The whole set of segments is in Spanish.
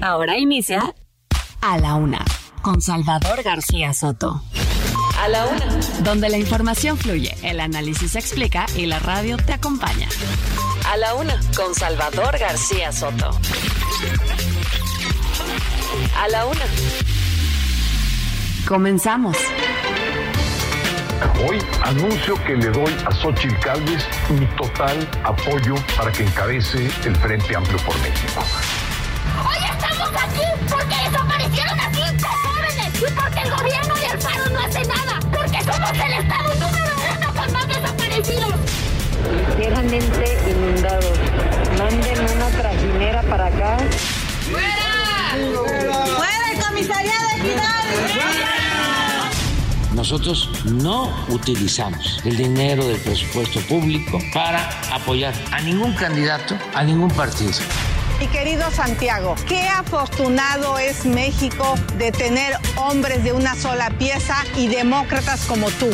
Ahora inicia A la Una con Salvador García Soto. A la Una. Donde la información fluye, el análisis se explica y la radio te acompaña. A la Una con Salvador García Soto. A la Una. Comenzamos. Hoy anuncio que le doy a Xochitl Calves mi total apoyo para que encabece el Frente Amplio por México. Hoy estamos aquí porque desaparecieron a cinco jóvenes y porque el gobierno de Alfaro no hace nada, porque somos el estado número uno con más desaparecidos. Ligeramente inundados. Manden una trajinera para acá. ¡Fuera! ¡Fuera el comisariado de Equidad! Nosotros no utilizamos el dinero del presupuesto público para apoyar a ningún candidato, a ningún partido. Mi querido Santiago, qué afortunado es México de tener hombres de una sola pieza y demócratas como tú.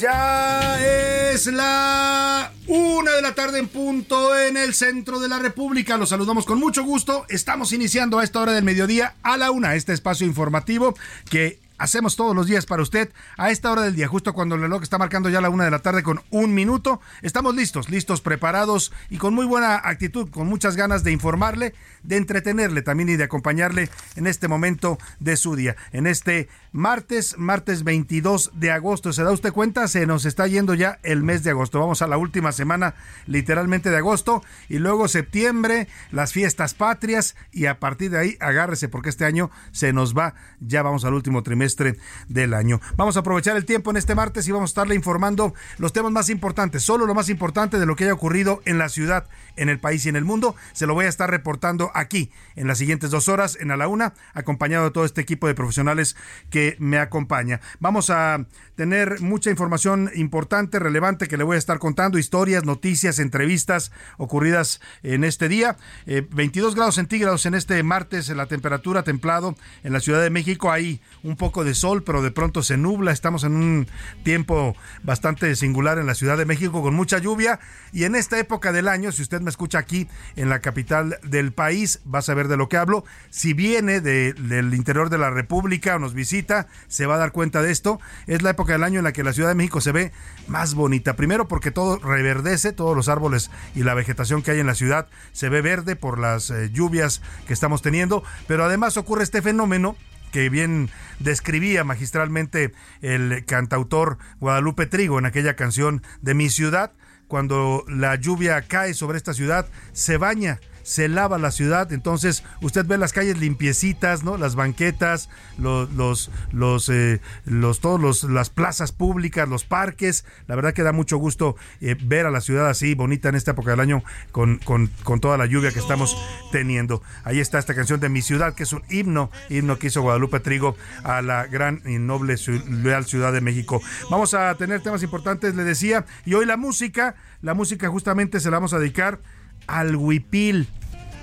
Ya es la una de la tarde en punto en el centro de la República. Los saludamos con mucho gusto. Estamos iniciando a esta hora del mediodía a la una este espacio informativo que hacemos todos los días para usted a esta hora del día, justo cuando el reloj está marcando ya la una de la tarde con un minuto. Estamos listos, listos, preparados y con muy buena actitud, con muchas ganas de informarle, de entretenerle también y de acompañarle en este momento de su día. En este martes, martes 22 de agosto, ¿se da usted cuenta? Se nos está yendo ya el mes de agosto. Vamos a la última semana literalmente de agosto y luego septiembre, las fiestas patrias y a partir de ahí agárrese porque este año se nos va, ya vamos al último trimestre del año. Vamos a aprovechar el tiempo en este martes y vamos a estarle informando los temas más importantes, solo lo más importante de lo que haya ocurrido en la ciudad, en el país y en el mundo. Se lo voy a estar reportando aquí en las siguientes dos horas en A la Una, acompañado de todo este equipo de profesionales que me acompaña. Vamos a tener mucha información importante, relevante que le voy a estar contando, historias, noticias, entrevistas ocurridas en este día. Eh, 22 grados centígrados en este martes, la temperatura templado en la Ciudad de México. Hay un poco de sol, pero de pronto se nubla. Estamos en un tiempo bastante singular en la Ciudad de México con mucha lluvia. Y en esta época del año, si usted me escucha aquí en la capital del país, va a saber de lo que hablo. Si viene de, del interior de la República o nos visita, se va a dar cuenta de esto. Es la época del año en la que la Ciudad de México se ve más bonita. Primero porque todo reverdece, todos los árboles y la vegetación que hay en la ciudad se ve verde por las eh, lluvias que estamos teniendo. Pero además ocurre este fenómeno que bien describía magistralmente el cantautor Guadalupe Trigo en aquella canción de Mi ciudad, cuando la lluvia cae sobre esta ciudad, se baña se lava la ciudad, entonces usted ve las calles limpiecitas, ¿no? Las banquetas, los, los, los, eh, los todos los, las plazas públicas, los parques, la verdad que da mucho gusto eh, ver a la ciudad así bonita en esta época del año con, con, con, toda la lluvia que estamos teniendo. Ahí está esta canción de Mi Ciudad, que es un himno, himno que hizo Guadalupe Trigo a la gran y noble leal Ciudad de México. Vamos a tener temas importantes, le decía, y hoy la música, la música justamente se la vamos a dedicar al huipil,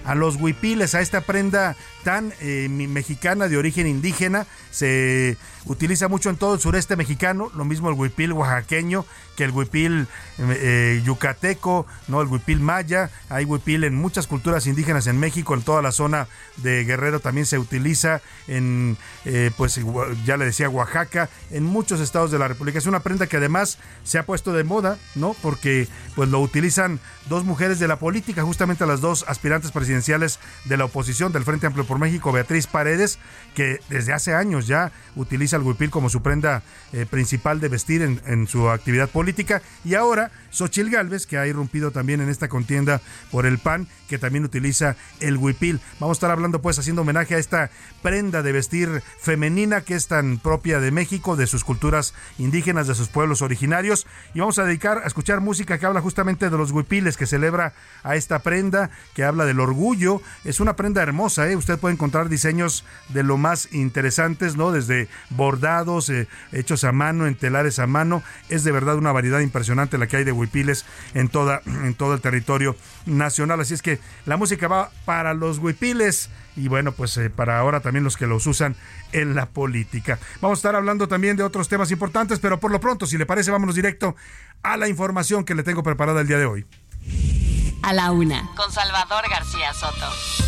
a los huipiles, a esta prenda tan eh, mexicana de origen indígena. Se utiliza mucho en todo el sureste mexicano, lo mismo el huipil oaxaqueño que el huipil eh, yucateco, no el huipil maya, hay huipil en muchas culturas indígenas en México, en toda la zona de Guerrero también se utiliza, en eh, pues ya le decía Oaxaca, en muchos estados de la República. Es una prenda que además se ha puesto de moda, ¿no? Porque pues lo utilizan dos mujeres de la política, justamente las dos aspirantes presidenciales de la oposición del Frente Amplio por México, Beatriz Paredes, que desde hace años pues ya utiliza el huipil como su prenda eh, principal de vestir en, su actividad política. Y ahora Xochil Gálvez, que ha irrumpido también en esta contienda por el PAN, que también utiliza el huipil. Vamos a estar hablando pues haciendo homenaje a esta prenda de vestir femenina que es tan propia de México, de sus culturas indígenas, de sus pueblos originarios. Y vamos a dedicar a escuchar música que habla justamente de los huipiles, que celebra a esta prenda, que habla del orgullo. Es una prenda hermosa, ¿eh? Usted puede encontrar diseños de lo más interesantes, ¿no? Desde bordados, eh, hechos a mano, en telares a mano. Es de verdad una variedad impresionante la que hay de huipiles en, toda, en todo el territorio nacional. Así es que la música va para los huipiles y bueno, pues eh, para ahora también los que los usan en la política. Vamos a estar hablando también de otros temas importantes, pero por lo pronto, si le parece, vámonos directo a la información que le tengo preparada el día de hoy. A la una, con Salvador García Soto.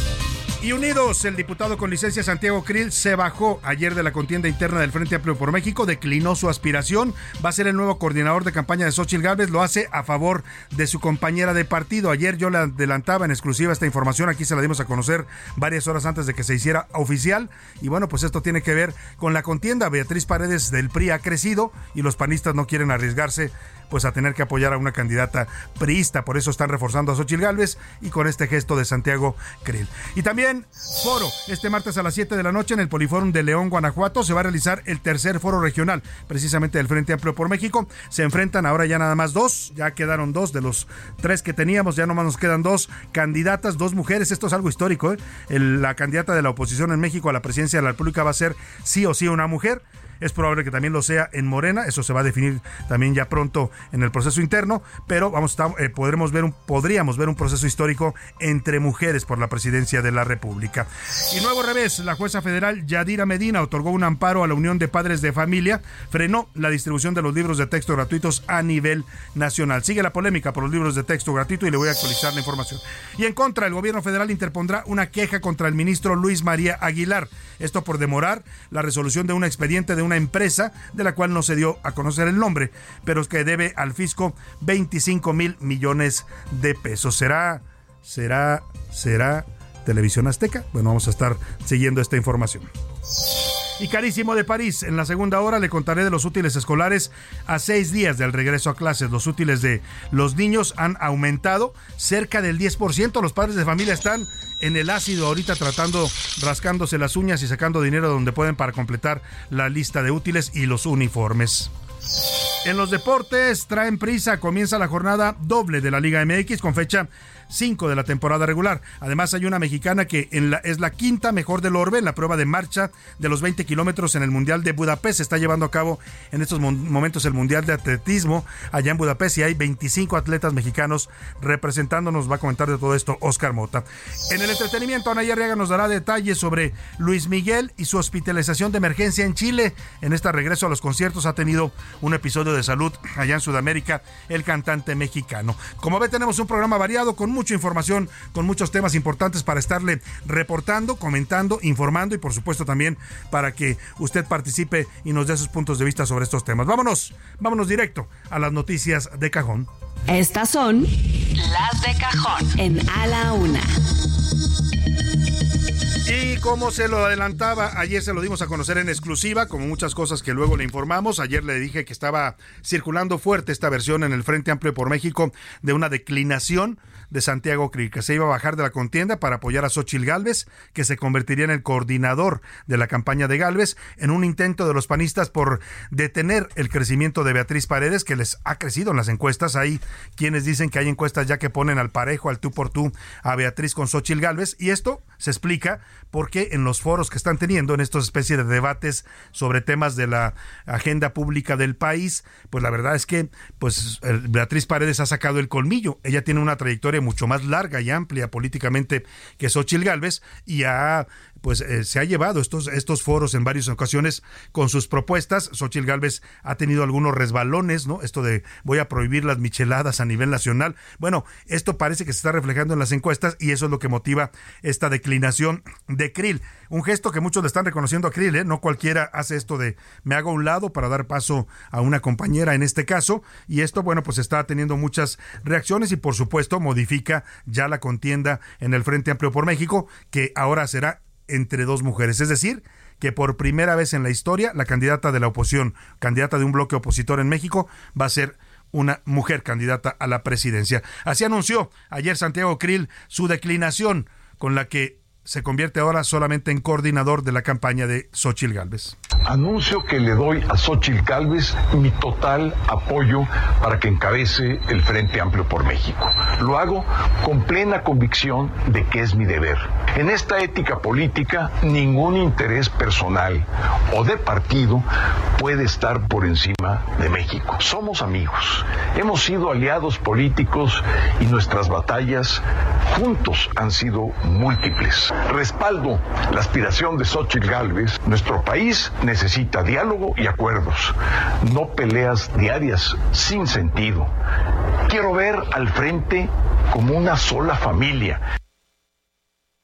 Y unidos, el diputado con licencia Santiago Krill se bajó ayer de la contienda interna del Frente Amplio por México, declinó su aspiración, va a ser el nuevo coordinador de campaña de Xochitl Gálvez, lo hace a favor de su compañera de partido. Ayer yo le adelantaba en exclusiva esta información, aquí se la dimos a conocer varias horas antes de que se hiciera oficial. Y bueno, pues esto tiene que ver con la contienda. Beatriz Paredes del PRI ha crecido y los panistas no quieren arriesgarse pues a tener que apoyar a una candidata priista. Por eso están reforzando a Xochitl Gálvez y con este gesto de Santiago Krill. Y también foro. Este martes a las 7 de la noche en el Poliforum de León, Guanajuato, se va a realizar el tercer foro regional, precisamente del Frente Amplio por México. Se enfrentan ahora ya nada más dos, ya quedaron dos de los tres que teníamos, ya nomás nos quedan dos candidatas, dos mujeres. Esto es algo histórico. ¿eh? la candidata de la oposición en México a la presidencia de la República va a ser sí o sí una mujer. Es probable que también lo sea en Morena, eso se va a definir también ya pronto en el proceso interno, pero vamos eh, podremos ver un, podríamos ver un proceso histórico entre mujeres por la presidencia de la República. Y nuevo revés, la jueza federal Yadira Medina otorgó un amparo a la Unión de Padres de Familia, frenó la distribución de los libros de texto gratuitos a nivel nacional. Sigue la polémica por los libros de texto gratuito y le voy a actualizar la información. Y en contra, el gobierno federal interpondrá una queja contra el ministro Luis María Aguilar, esto por demorar la resolución de un expediente de un una empresa de la cual no se dio a conocer el nombre, pero que debe al fisco 25 mil millones de pesos. ¿Será, será, será Televisión Azteca? Bueno, vamos a estar siguiendo esta información. Y carísimo de París, en la segunda hora le contaré de los útiles escolares a seis días del regreso a clases. Los útiles de los niños han aumentado cerca del 10%. Los padres de familia están en el ácido ahorita tratando, rascándose las uñas y sacando dinero donde pueden para completar la lista de útiles y los uniformes. En los deportes, traen prisa, comienza la jornada doble de la Liga MX con fecha 5 de la temporada regular. Además, hay una mexicana que es la quinta mejor del Orbe en la prueba de marcha de los 20 kilómetros en el Mundial de Budapest. Se está llevando a cabo en estos momentos el Mundial de Atletismo allá en Budapest y hay 25 atletas mexicanos representándonos. Va a comentar de todo esto Oscar Mota. En el entretenimiento, Ana Arriaga nos dará detalles sobre Luis Miguel y su hospitalización de emergencia en Chile. En este regreso a los conciertos ha tenido un episodio de salud allá en Sudamérica el cantante mexicano. Como ve, tenemos un programa variado con mucha información, con muchos temas importantes para estarle reportando, comentando, informando y por supuesto también para que usted participe y nos dé sus puntos de vista sobre estos temas. Vámonos, vámonos directo a las noticias de cajón. Estas son las de cajón en A la Una. Y como se lo adelantaba, ayer se lo dimos a conocer en exclusiva, como muchas cosas que luego le informamos. Ayer le dije que estaba circulando fuerte esta versión en el Frente Amplio por México de una declinación de Santiago Krill, que se iba a bajar de la contienda para apoyar a Xochil Gálvez, que se convertiría en el coordinador de la campaña de Gálvez, en un intento de los panistas por detener el crecimiento de Beatriz Paredes, que les ha crecido en las encuestas. Hay quienes dicen que hay encuestas ya que ponen al parejo, al tú por tú, a Beatriz con Xochil Gálvez, y esto se explica porque en los foros que están teniendo, en estos especies de debates sobre temas de la agenda pública del país, pues la verdad es que pues Beatriz Paredes ha sacado el colmillo. Ella tiene una trayectoria mucho más larga y amplia políticamente que Xochil Gálvez y ha pues eh, se ha llevado estos, estos foros en varias ocasiones con sus propuestas. Xochitl Gálvez ha tenido algunos resbalones, ¿no? Esto de voy a prohibir las micheladas a nivel nacional. Bueno, esto parece que se está reflejando en las encuestas y eso es lo que motiva esta declinación de Krill. Un gesto que muchos le están reconociendo a Krill, ¿eh? No cualquiera hace esto de me hago a un lado para dar paso a una compañera en este caso. Y esto, bueno, pues está teniendo muchas reacciones y por supuesto modifica ya la contienda en el Frente Amplio por México, que ahora será entre dos mujeres. Es decir, que por primera vez en la historia la candidata de la oposición, candidata de un bloque opositor en México, va a ser una mujer candidata a la presidencia. Así anunció ayer Santiago Krill su declinación con la que se convierte ahora solamente en coordinador de la campaña de Xochil Gálvez. Anuncio que le doy a Xochil Gálvez mi total apoyo para que encabece el Frente Amplio por México. Lo hago con plena convicción de que es mi deber. En esta ética política, ningún interés personal o de partido puede estar por encima de México. Somos amigos, hemos sido aliados políticos y nuestras batallas juntos han sido múltiples. Respaldo la aspiración de Xochitl Gálvez. Nuestro país necesita diálogo y acuerdos, no peleas diarias sin sentido. Quiero ver al frente como una sola familia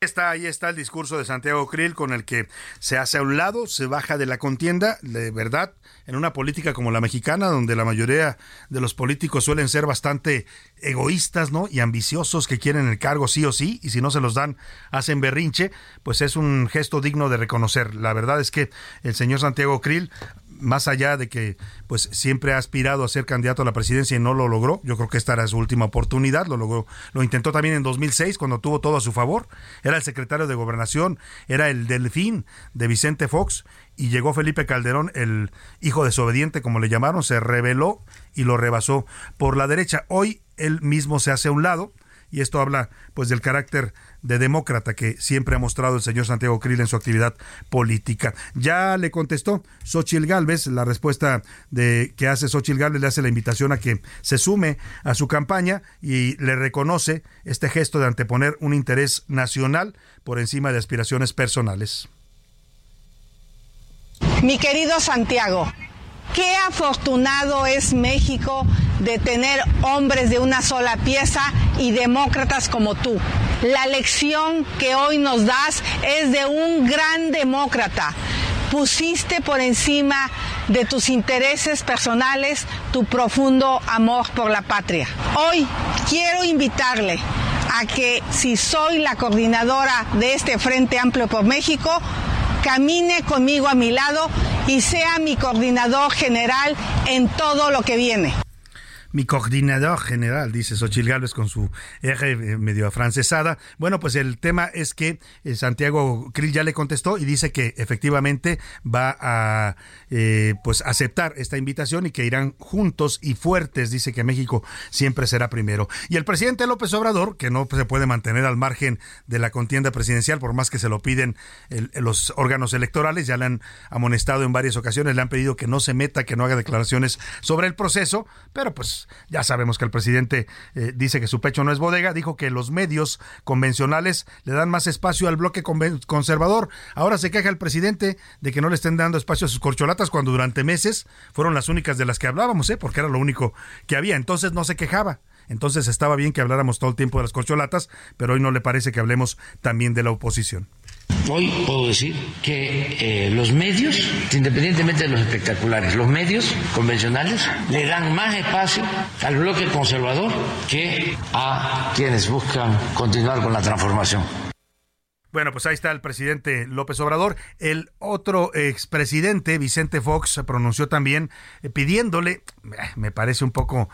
está, ahí está el discurso de Santiago Krill con el que se hace a un lado, se baja de la contienda, de verdad, en una política como la mexicana, donde la mayoría de los políticos suelen ser bastante egoístas, ¿no? Y ambiciosos que quieren el cargo sí o sí, y si no se los dan, hacen berrinche, pues es un gesto digno de reconocer. La verdad es que el señor Santiago Krill más allá de que pues siempre ha aspirado a ser candidato a la presidencia y no lo logró, yo creo que esta era su última oportunidad, lo logró, lo intentó también en 2006 cuando tuvo todo a su favor, era el secretario de Gobernación, era el delfín de Vicente Fox y llegó Felipe Calderón, el hijo desobediente como le llamaron, se rebeló y lo rebasó por la derecha. Hoy él mismo se hace a un lado y esto habla pues del carácter de demócrata que siempre ha mostrado el señor Santiago Krill en su actividad política. Ya le contestó Xochil Gálvez, la respuesta de que hace Xochil Gálvez le hace la invitación a que se sume a su campaña y le reconoce este gesto de anteponer un interés nacional por encima de aspiraciones personales. Mi querido Santiago, qué afortunado es México de tener hombres de una sola pieza y demócratas como tú. La lección que hoy nos das es de un gran demócrata. Pusiste por encima de tus intereses personales tu profundo amor por la patria. Hoy quiero invitarle a que si soy la coordinadora de este Frente Amplio por México, camine conmigo a mi lado y sea mi coordinador general en todo lo que viene mi coordinador general, dice Xochil Gálvez con su eje eh, medio afrancesada. Bueno, pues el tema es que eh, Santiago Krill ya le contestó y dice que efectivamente va a eh, pues aceptar esta invitación y que irán juntos y fuertes. Dice que México siempre será primero. Y el presidente López Obrador, que no se puede mantener al margen de la contienda presidencial, por más que se lo piden los órganos electorales, ya le han amonestado en varias ocasiones, le han pedido que no se meta, que no haga declaraciones sobre el proceso, pero pues ya sabemos que el presidente eh, dice que su pecho no es bodega, dijo que los medios convencionales le dan más espacio al bloque conservador. Ahora se queja el presidente de que no le estén dando espacio a sus corcholatas cuando durante meses fueron las únicas de las que hablábamos, ¿eh? porque era lo único que había. Entonces no se quejaba. Entonces estaba bien que habláramos todo el tiempo de las corcholatas, pero hoy no le parece que hablemos también de la oposición. Hoy puedo decir que eh, los medios, independientemente de los espectaculares, los medios convencionales le dan más espacio al bloque conservador que a quienes buscan continuar con la transformación. Bueno, pues ahí está el presidente López Obrador. El otro expresidente, Vicente Fox, se pronunció también eh, pidiéndole, eh, me parece un poco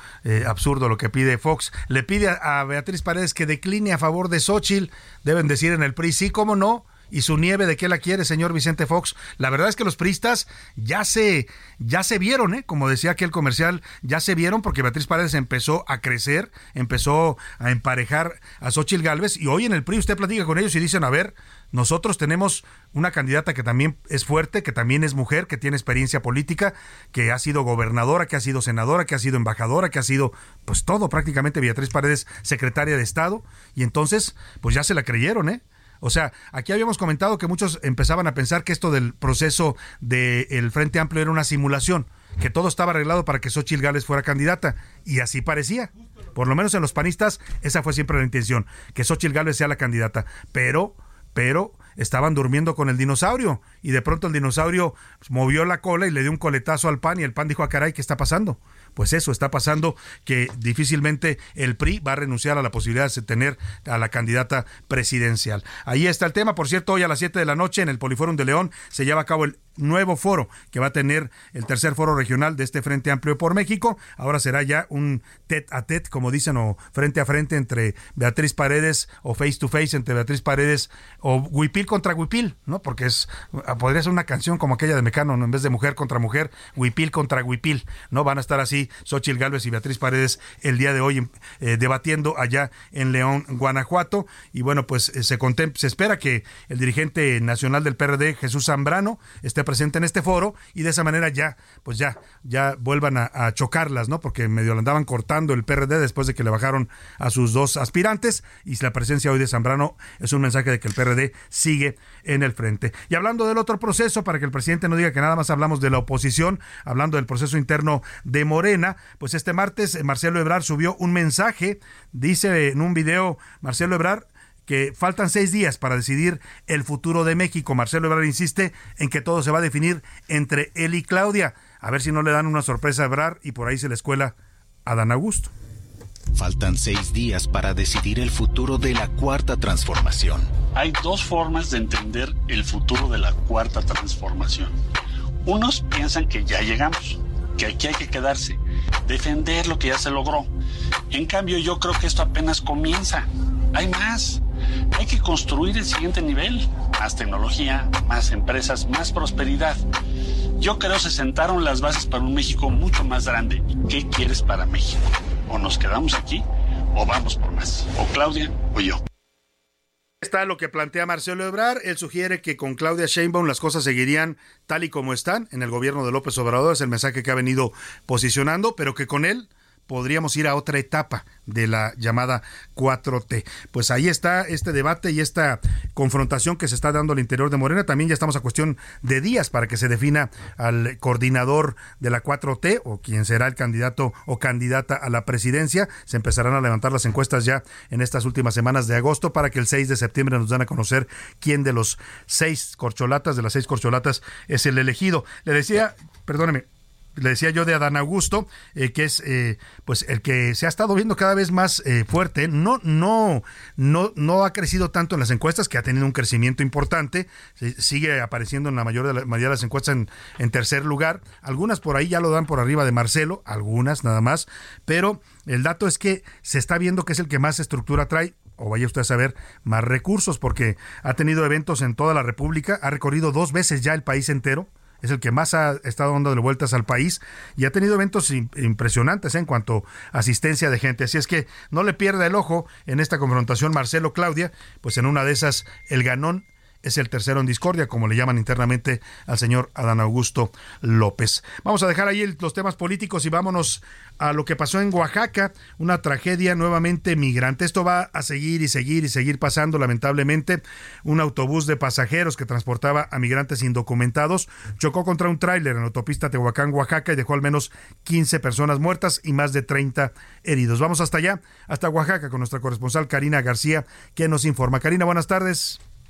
absurdo lo que pide Fox, le pide a, a, Beatriz Paredes que decline a favor de Xochitl. Deben decir en el PRI, sí, cómo no y su nieve de qué la quiere, señor Vicente Fox. La verdad es que los pristas ya se, ya se vieron, ¿eh? como decía aquel comercial, ya se vieron porque Beatriz Paredes empezó a crecer, empezó a emparejar a Xochitl Galvez y hoy en el PRI usted platica con ellos y dicen, a ver, nosotros tenemos una candidata que también es fuerte, que también es mujer, que tiene experiencia política, que ha sido gobernadora, que ha sido senadora, que ha sido embajadora, que ha sido pues todo prácticamente Beatriz Paredes secretaria de Estado y entonces pues ya se la creyeron, ¿eh? O sea, aquí habíamos comentado que muchos empezaban a pensar que esto del proceso del Frente Amplio era una simulación, que todo estaba arreglado para que Xochitl Gales fuera candidata, y así parecía. Por lo menos en los panistas, esa fue siempre la intención, que Xochitl Gálvez sea la candidata. Pero, pero estaban durmiendo con el dinosaurio y de pronto el dinosaurio movió la cola y le dio un coletazo al pan y el pan dijo, a ah, caray, ¿qué está pasando? Pues eso está pasando que difícilmente el PRI va a renunciar a la posibilidad de tener a la candidata presidencial. Ahí está el tema. Por cierto, hoy a las 7 de la noche en el Poliforum de León se lleva a cabo el nuevo foro que va a tener el tercer foro regional de este Frente Amplio por México. Ahora será ya un tet a tet, como dicen, o frente a frente entre Beatriz Paredes o face to face entre Beatriz Paredes o Huipil contra Huipil, ¿no? Porque es podría ser una canción como aquella de Mecano, ¿no? en vez de mujer contra mujer, Huipil contra Huipil, ¿no? Van a estar así Xochil Gálvez y Beatriz Paredes el día de hoy eh, debatiendo allá en León, Guanajuato. Y bueno, pues eh, se, se espera que el dirigente nacional del PRD, Jesús Zambrano, esté presente en este foro y de esa manera ya, pues ya, ya vuelvan a, chocarlas, ¿no? Porque medio lo andaban cortando el PRD después de que le bajaron a sus dos aspirantes y la presencia hoy de Zambrano es un mensaje de que el PRD sigue en el frente. Y hablando del otro proceso, para que el presidente no diga que nada más hablamos de la oposición, hablando del proceso interno de Morena, pues este martes Marcelo Ebrard subió un mensaje, dice en un video Marcelo Ebrard, que faltan seis días para decidir el futuro de México. Marcelo Ebrard insiste en que todo se va a definir entre él y Claudia. A ver si no le dan una sorpresa a Ebrard y por ahí se le escuela a Dan Augusto. Faltan seis días para decidir el futuro de la cuarta transformación. Hay dos formas de entender el futuro de la cuarta transformación. Unos piensan que ya llegamos, que aquí hay que quedarse, defender lo que ya se logró. En cambio, yo creo que esto apenas comienza. Hay más. Hay que construir el siguiente nivel. Más tecnología, más empresas, más prosperidad. Yo creo se sentaron las bases para un México mucho más grande. ¿Qué quieres para México? O nos quedamos aquí o vamos por más. O Claudia o yo. Está lo que plantea Marcelo Ebrard. Él sugiere que con Claudia Sheinbaum las cosas seguirían tal y como están en el gobierno de López Obrador. Es el mensaje que ha venido posicionando, pero que con él podríamos ir a otra etapa de la llamada 4T. Pues ahí está este debate y esta confrontación que se está dando al interior de Morena. También ya estamos a cuestión de días para que se defina al coordinador de la 4T o quien será el candidato o candidata a la presidencia. Se empezarán a levantar las encuestas ya en estas últimas semanas de agosto para que el 6 de septiembre nos dan a conocer quién de los seis corcholatas, de las seis corcholatas, es el elegido. Le decía, perdóneme, le decía yo de Adán Augusto, eh, que es eh, pues el que se ha estado viendo cada vez más eh, fuerte, no, no, no, no ha crecido tanto en las encuestas, que ha tenido un crecimiento importante, sigue apareciendo en la mayoría de, la, mayoría de las encuestas en, en, tercer lugar, algunas por ahí ya lo dan por arriba de Marcelo, algunas nada más, pero el dato es que se está viendo que es el que más estructura trae, o vaya usted a saber, más recursos, porque ha tenido eventos en toda la República, ha recorrido dos veces ya el país entero, es el que más ha estado dando vueltas al país y ha tenido eventos impresionantes en cuanto a asistencia de gente. Así es que no le pierda el ojo en esta confrontación Marcelo Claudia, pues en una de esas el ganón es el tercero en discordia, como le llaman internamente al señor Adán Augusto López. Vamos a dejar ahí los temas políticos y vámonos a lo que pasó en Oaxaca, una tragedia nuevamente migrante. Esto va a seguir y seguir y seguir pasando, lamentablemente. Un autobús de pasajeros que transportaba a migrantes indocumentados chocó contra un tráiler en la autopista Tehuacán, Oaxaca, y dejó al menos 15 personas muertas y más de 30 heridos. Vamos hasta allá, hasta Oaxaca, con nuestra corresponsal Karina García, que nos informa. Karina, buenas tardes.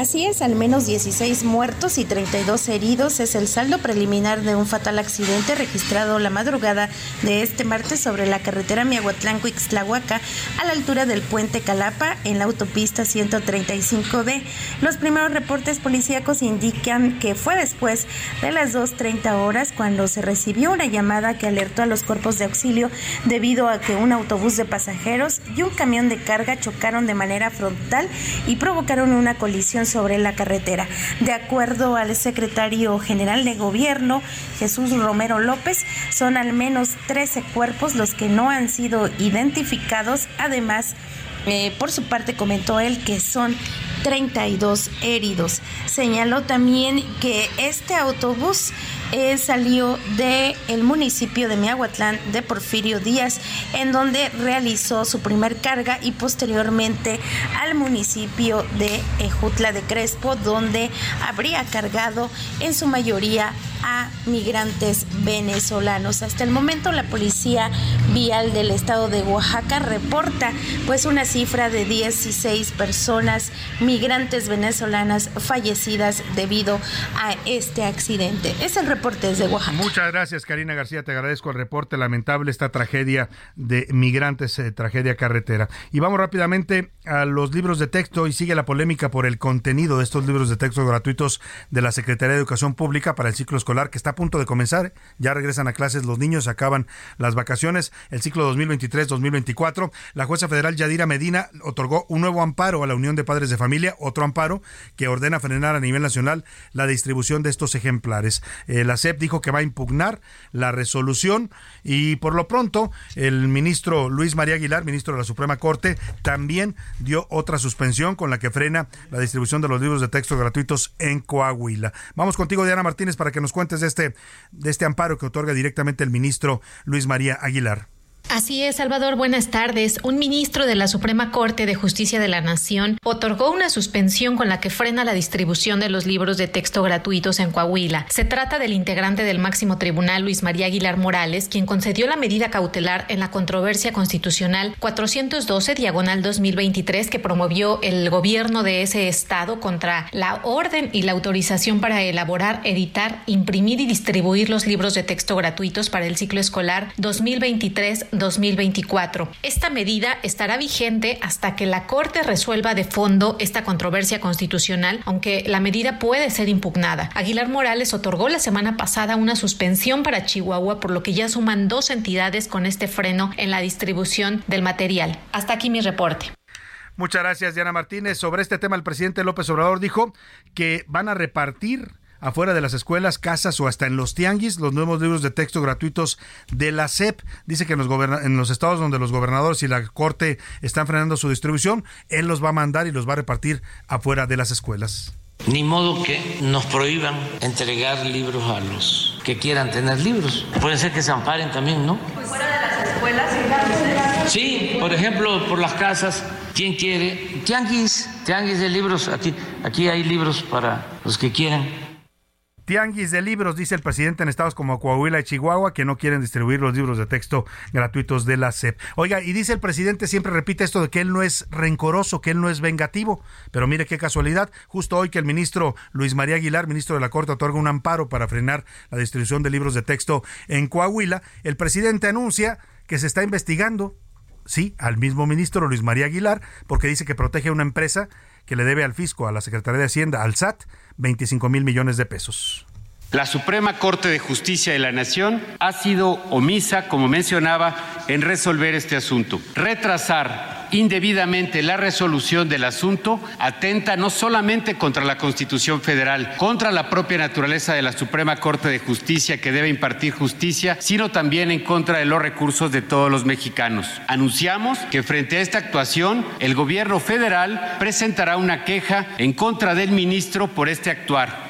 Así es, al menos 16 muertos y 32 heridos es el saldo preliminar de un fatal accidente registrado la madrugada de este martes sobre la carretera Miahuatlán-Cuixtlahuaca a la altura del puente Calapa en la autopista 135D. Los primeros reportes policíacos indican que fue después de las 2.30 horas cuando se recibió una llamada que alertó a los cuerpos de auxilio debido a que un autobús de pasajeros y un camión de carga chocaron de manera frontal y provocaron una colisión sobre la carretera. De acuerdo al secretario general de gobierno, Jesús Romero López, son al menos 13 cuerpos los que no han sido identificados. Además, eh, por su parte comentó él que son 32 heridos. Señaló también que este autobús eh, salió del el municipio de Miahuatlán de Porfirio Díaz, en donde realizó su primer carga y posteriormente al municipio de Ejutla de Crespo, donde habría cargado en su mayoría a migrantes venezolanos. Hasta el momento la policía vial del estado de Oaxaca reporta pues una cifra de 16 personas migrantes venezolanas fallecidas debido a este accidente. Es el Muchas gracias, Karina García. Te agradezco el reporte. Lamentable esta tragedia de migrantes, eh, tragedia carretera. Y vamos rápidamente a los libros de texto y sigue la polémica por el contenido de estos libros de texto gratuitos de la Secretaría de Educación Pública para el ciclo escolar que está a punto de comenzar. Ya regresan a clases los niños, acaban las vacaciones, el ciclo 2023-2024. La jueza federal Yadira Medina otorgó un nuevo amparo a la Unión de Padres de Familia, otro amparo que ordena frenar a nivel nacional la distribución de estos ejemplares. Eh, la SEP dijo que va a impugnar la resolución y por lo pronto el ministro Luis María Aguilar, ministro de la Suprema Corte, también dio otra suspensión con la que frena la distribución de los libros de texto gratuitos en Coahuila. Vamos contigo, Diana Martínez, para que nos cuentes de este, de este amparo que otorga directamente el ministro Luis María Aguilar. Así es, Salvador, buenas tardes. Un ministro de la Suprema Corte de Justicia de la Nación otorgó una suspensión con la que frena la distribución de los libros de texto gratuitos en Coahuila. Se trata del integrante del máximo tribunal, Luis María Aguilar Morales, quien concedió la medida cautelar en la controversia constitucional 412 diagonal 2023 que promovió el gobierno de ese estado contra la orden y la autorización para elaborar, editar, imprimir y distribuir los libros de texto gratuitos para el ciclo escolar 2023 2024. Esta medida estará vigente hasta que la Corte resuelva de fondo esta controversia constitucional, aunque la medida puede ser impugnada. Aguilar Morales otorgó la semana pasada una suspensión para Chihuahua, por lo que ya suman dos entidades con este freno en la distribución del material. Hasta aquí mi reporte. Muchas gracias, Diana Martínez. Sobre este tema, el presidente López Obrador dijo que van a repartir afuera de las escuelas, casas o hasta en los tianguis los nuevos libros de texto gratuitos de la SEP. Dice que en los, en los estados donde los gobernadores y la Corte están frenando su distribución, él los va a mandar y los va a repartir afuera de las escuelas. Ni modo que nos prohíban entregar libros a los que quieran tener libros. Puede ser que se amparen también, ¿no? Pues fuera de las escuelas. Sí, por ejemplo, por las casas. ¿Quién quiere? Tianguis, tianguis de libros. Aquí, aquí hay libros para los que quieran. Tianguis de libros, dice el presidente en estados como Coahuila y Chihuahua, que no quieren distribuir los libros de texto gratuitos de la SEP. Oiga, y dice el presidente, siempre repite esto de que él no es rencoroso, que él no es vengativo. Pero mire qué casualidad, justo hoy que el ministro Luis María Aguilar, ministro de la Corte, otorga un amparo para frenar la distribución de libros de texto en Coahuila, el presidente anuncia que se está investigando sí, al mismo ministro Luis María Aguilar, porque dice que protege a una empresa que le debe al fisco, a la Secretaría de Hacienda, al SAT, 25 mil millones de pesos. La Suprema Corte de Justicia de la Nación ha sido omisa, como mencionaba, en resolver este asunto. Retrasar indebidamente la resolución del asunto atenta no solamente contra la Constitución Federal, contra la propia naturaleza de la Suprema Corte de Justicia que debe impartir justicia, sino también en contra de los recursos de todos los mexicanos. Anunciamos que frente a esta actuación, el gobierno federal presentará una queja en contra del ministro por este actuar.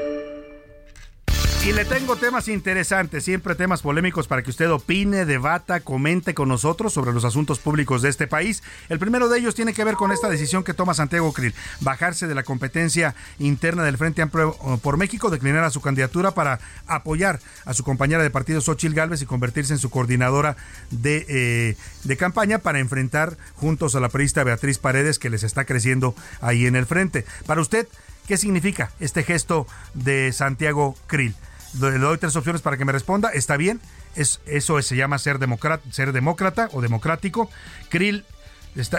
Y le tengo temas interesantes, siempre temas polémicos para que usted opine, debata, comente con nosotros sobre los asuntos públicos de este país. El primero de ellos tiene que ver con esta decisión que toma Santiago Krill, bajarse de la competencia interna del Frente Amplio eh, por México, declinar a su candidatura para apoyar a su compañera de partido Xochil Gálvez y convertirse en su coordinadora de, eh, campaña para enfrentar juntos a la periodista Beatriz Paredes que les está creciendo ahí en el frente. Para usted, ¿qué significa este gesto de Santiago Krill? Le doy tres opciones para que me responda. ¿Está bien? Es, eso se llama ser, ser demócrata o democrático. Krill,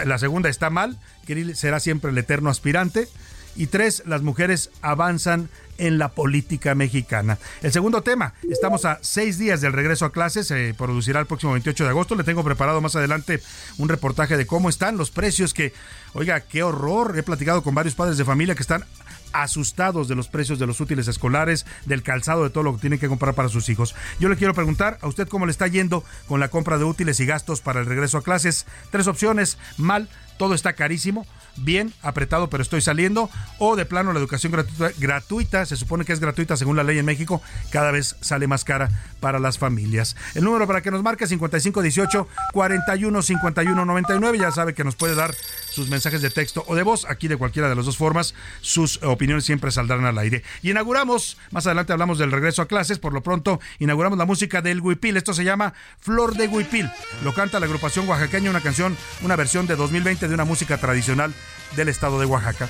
la segunda está mal. Krill será siempre el eterno aspirante. Y tres, las mujeres avanzan en la política mexicana. El segundo tema, estamos a seis días del regreso a clases, se producirá el próximo 28 de agosto. Le tengo preparado más adelante un reportaje de cómo están los precios que, oiga, qué horror. He platicado con varios padres de familia que están asustados de los precios de los útiles escolares, del calzado, de todo lo que tienen que comprar para sus hijos. Yo le quiero preguntar a usted cómo le está yendo con la compra de útiles y gastos para el regreso a clases. Tres opciones, mal, todo está carísimo, bien apretado, pero estoy saliendo, o de plano la educación gratuita, gratuita, se supone que es gratuita según la ley en México, cada vez sale más cara para las familias. El número para que nos marque 5518 41 51 99, ya sabe que nos puede dar sus mensajes de texto o de voz, aquí de cualquiera de las dos formas, sus opiniones siempre saldrán al aire. Y inauguramos, más adelante hablamos del regreso a clases, por lo pronto inauguramos la música del Huipil, esto se llama Flor de Huipil, lo canta la agrupación oaxaqueña, una canción, una versión de 2020 de una música tradicional del estado de Oaxaca.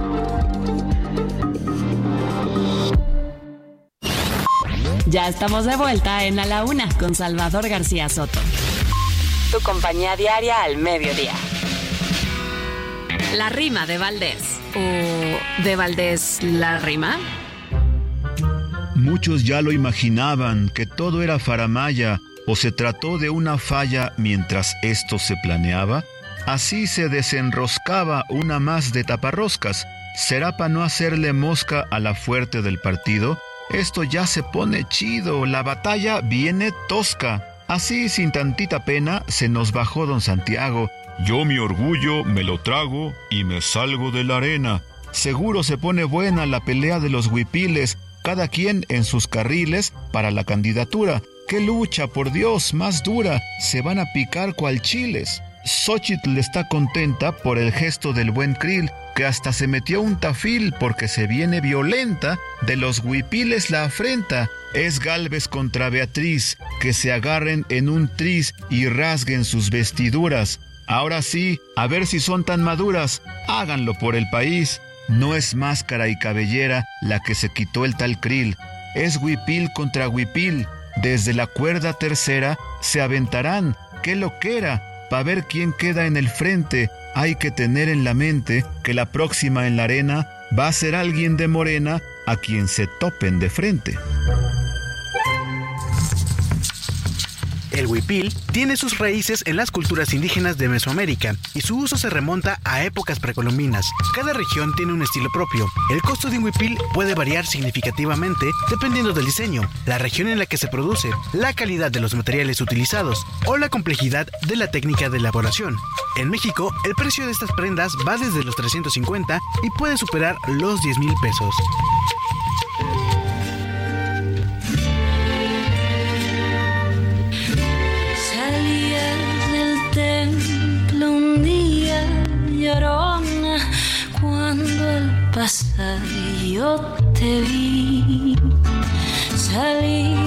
Ya estamos de vuelta en A la Una con Salvador García Soto. Tu compañía diaria al mediodía. La rima de Valdés. ¿O de Valdés la rima? Muchos ya lo imaginaban que todo era faramaya o se trató de una falla mientras esto se planeaba. Así se desenroscaba una más de taparroscas. ¿Será para no hacerle mosca a la fuerte del partido? Esto ya se pone chido, la batalla viene tosca. Así, sin tantita pena, se nos bajó don Santiago. Yo mi orgullo me lo trago y me salgo de la arena. Seguro se pone buena la pelea de los huipiles, cada quien en sus carriles para la candidatura. ¡Qué lucha, por Dios, más dura! Se van a picar cual chiles. Xochitl está contenta por el gesto del buen Krill, que hasta se metió un tafil porque se viene violenta, de los huipiles la afrenta. Es Galvez contra Beatriz, que se agarren en un tris y rasguen sus vestiduras. Ahora sí, a ver si son tan maduras, háganlo por el país. No es máscara y cabellera la que se quitó el tal Krill, es huipil contra huipil. Desde la cuerda tercera se aventarán, qué loquera, para ver quién queda en el frente, hay que tener en la mente que la próxima en la arena va a ser alguien de morena a quien se topen de frente. El huipil tiene sus raíces en las culturas indígenas de Mesoamérica y su uso se remonta a épocas precolombinas. Cada región tiene un estilo propio. El costo de un huipil puede variar significativamente dependiendo del diseño, la región en la que se produce, la calidad de los materiales utilizados o la complejidad de la técnica de elaboración. En México, el precio de estas prendas va desde los 350 y puede superar los 10 mil pesos. Yo te vi. Salías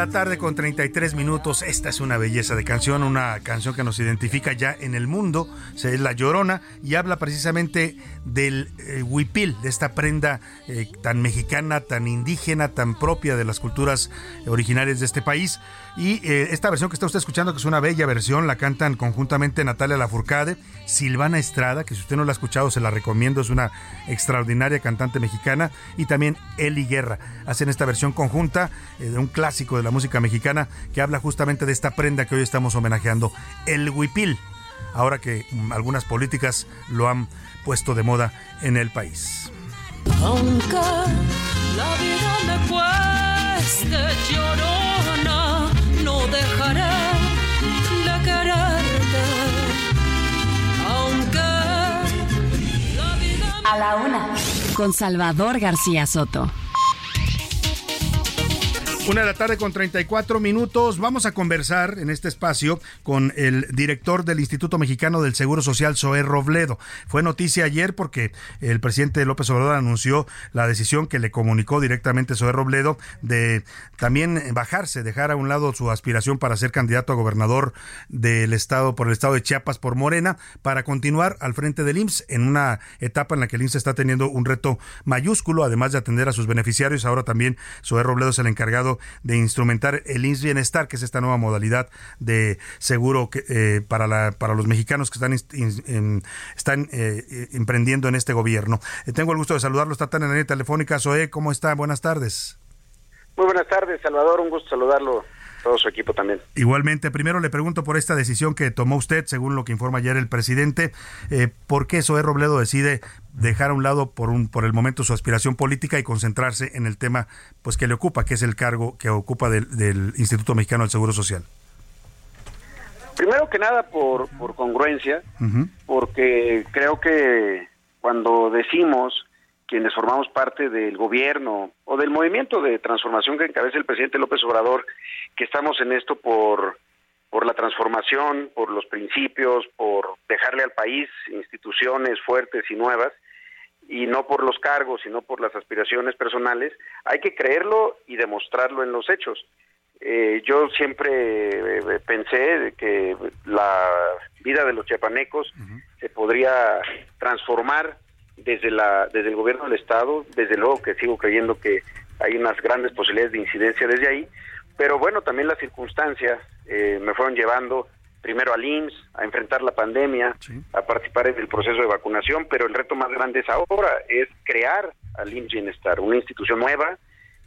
la tarde con 33 minutos. Esta es una belleza de canción, una canción que nos identifica ya en el mundo. Es La Llorona y habla precisamente del eh, huipil, de esta prenda eh, tan mexicana, tan indígena, tan propia de las culturas originarias de este país. Y eh, esta versión que está usted escuchando, que es una bella versión, la cantan conjuntamente Natalia Lafourcade, Silvana Estrada, que si usted no la ha escuchado se la recomiendo, es una extraordinaria cantante mexicana, y también Eli Guerra. Hacen esta versión conjunta de un clásico de la música mexicana que habla justamente de esta prenda que hoy estamos homenajeando, el huipil, ahora que mm, algunas políticas lo han puesto de moda en el país. Aunque la vida me cueste llorona, no dejaré de quererte. Aunque la vida A la una, con Salvador García Soto. Una de la tarde con 34 minutos. Vamos a conversar en este espacio con el director del Instituto Mexicano del Seguro Social, Zoé Robledo. Fue noticia ayer porque el presidente López Obrador anunció la decisión que le comunicó directamente Zoé Robledo de también bajarse, dejar a un lado su aspiración para ser candidato a gobernador del estado por el estado de Chiapas por Morena, para continuar al frente del IMSS en una etapa en la que el IMSS está teniendo un reto mayúsculo, además de atender a sus beneficiarios. Ahora también Zoé Robledo es el encargado de instrumentar el INS Bienestar, que es esta nueva modalidad de seguro que, eh, para, la, para los mexicanos que están, están eh, emprendiendo en este gobierno. Eh, tengo el gusto de saludarlo, está en la línea telefónica. Zoé, ¿cómo está? Buenas tardes. Muy buenas tardes, Salvador, un gusto saludarlo todo su equipo también. Igualmente, primero le pregunto por esta decisión que tomó usted, según lo que informa ayer el presidente, eh, ¿por qué Zoé Robledo decide dejar a un lado por un por el momento su aspiración política y concentrarse en el tema pues que le ocupa, que es el cargo que ocupa del, del Instituto Mexicano del Seguro Social? Primero que nada por, por congruencia, uh -huh. porque creo que cuando decimos quienes formamos parte del gobierno o del movimiento de transformación que encabeza el presidente López Obrador, que estamos en esto por, por la transformación, por los principios, por dejarle al país instituciones fuertes y nuevas, y no por los cargos, sino por las aspiraciones personales, hay que creerlo y demostrarlo en los hechos. Eh, yo siempre eh, pensé que la vida de los chiapanecos uh -huh. se podría transformar desde la desde el gobierno del estado desde luego que sigo creyendo que hay unas grandes posibilidades de incidencia desde ahí pero bueno también las circunstancias eh, me fueron llevando primero al IMSS a enfrentar la pandemia sí. a participar en el proceso de vacunación pero el reto más grande es ahora es crear al IMSS Bienestar una institución nueva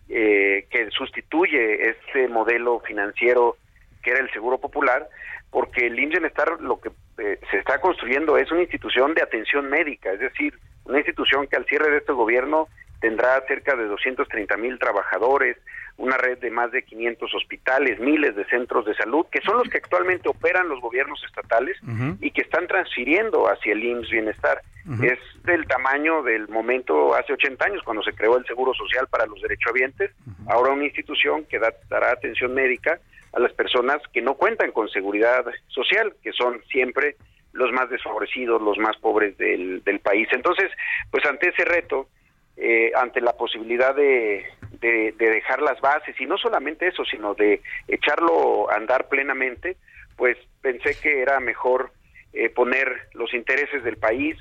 eh, que sustituye este modelo financiero que era el seguro popular porque el IMSS Bienestar lo que eh, se está construyendo es una institución de atención médica, es decir, una institución que al cierre de este gobierno tendrá cerca de 230 mil trabajadores, una red de más de 500 hospitales, miles de centros de salud, que son los que actualmente operan los gobiernos estatales uh -huh. y que están transfiriendo hacia el IMSS Bienestar. Uh -huh. Es del tamaño del momento hace 80 años, cuando se creó el Seguro Social para los derechohabientes, uh -huh. ahora una institución que da, dará atención médica a las personas que no cuentan con seguridad social, que son siempre los más desfavorecidos, los más pobres del, país. Entonces, pues ante ese reto, eh, ante la posibilidad de, de, de, dejar las bases, y no solamente eso, sino de echarlo a andar plenamente, pues pensé que era mejor eh, poner los intereses del país,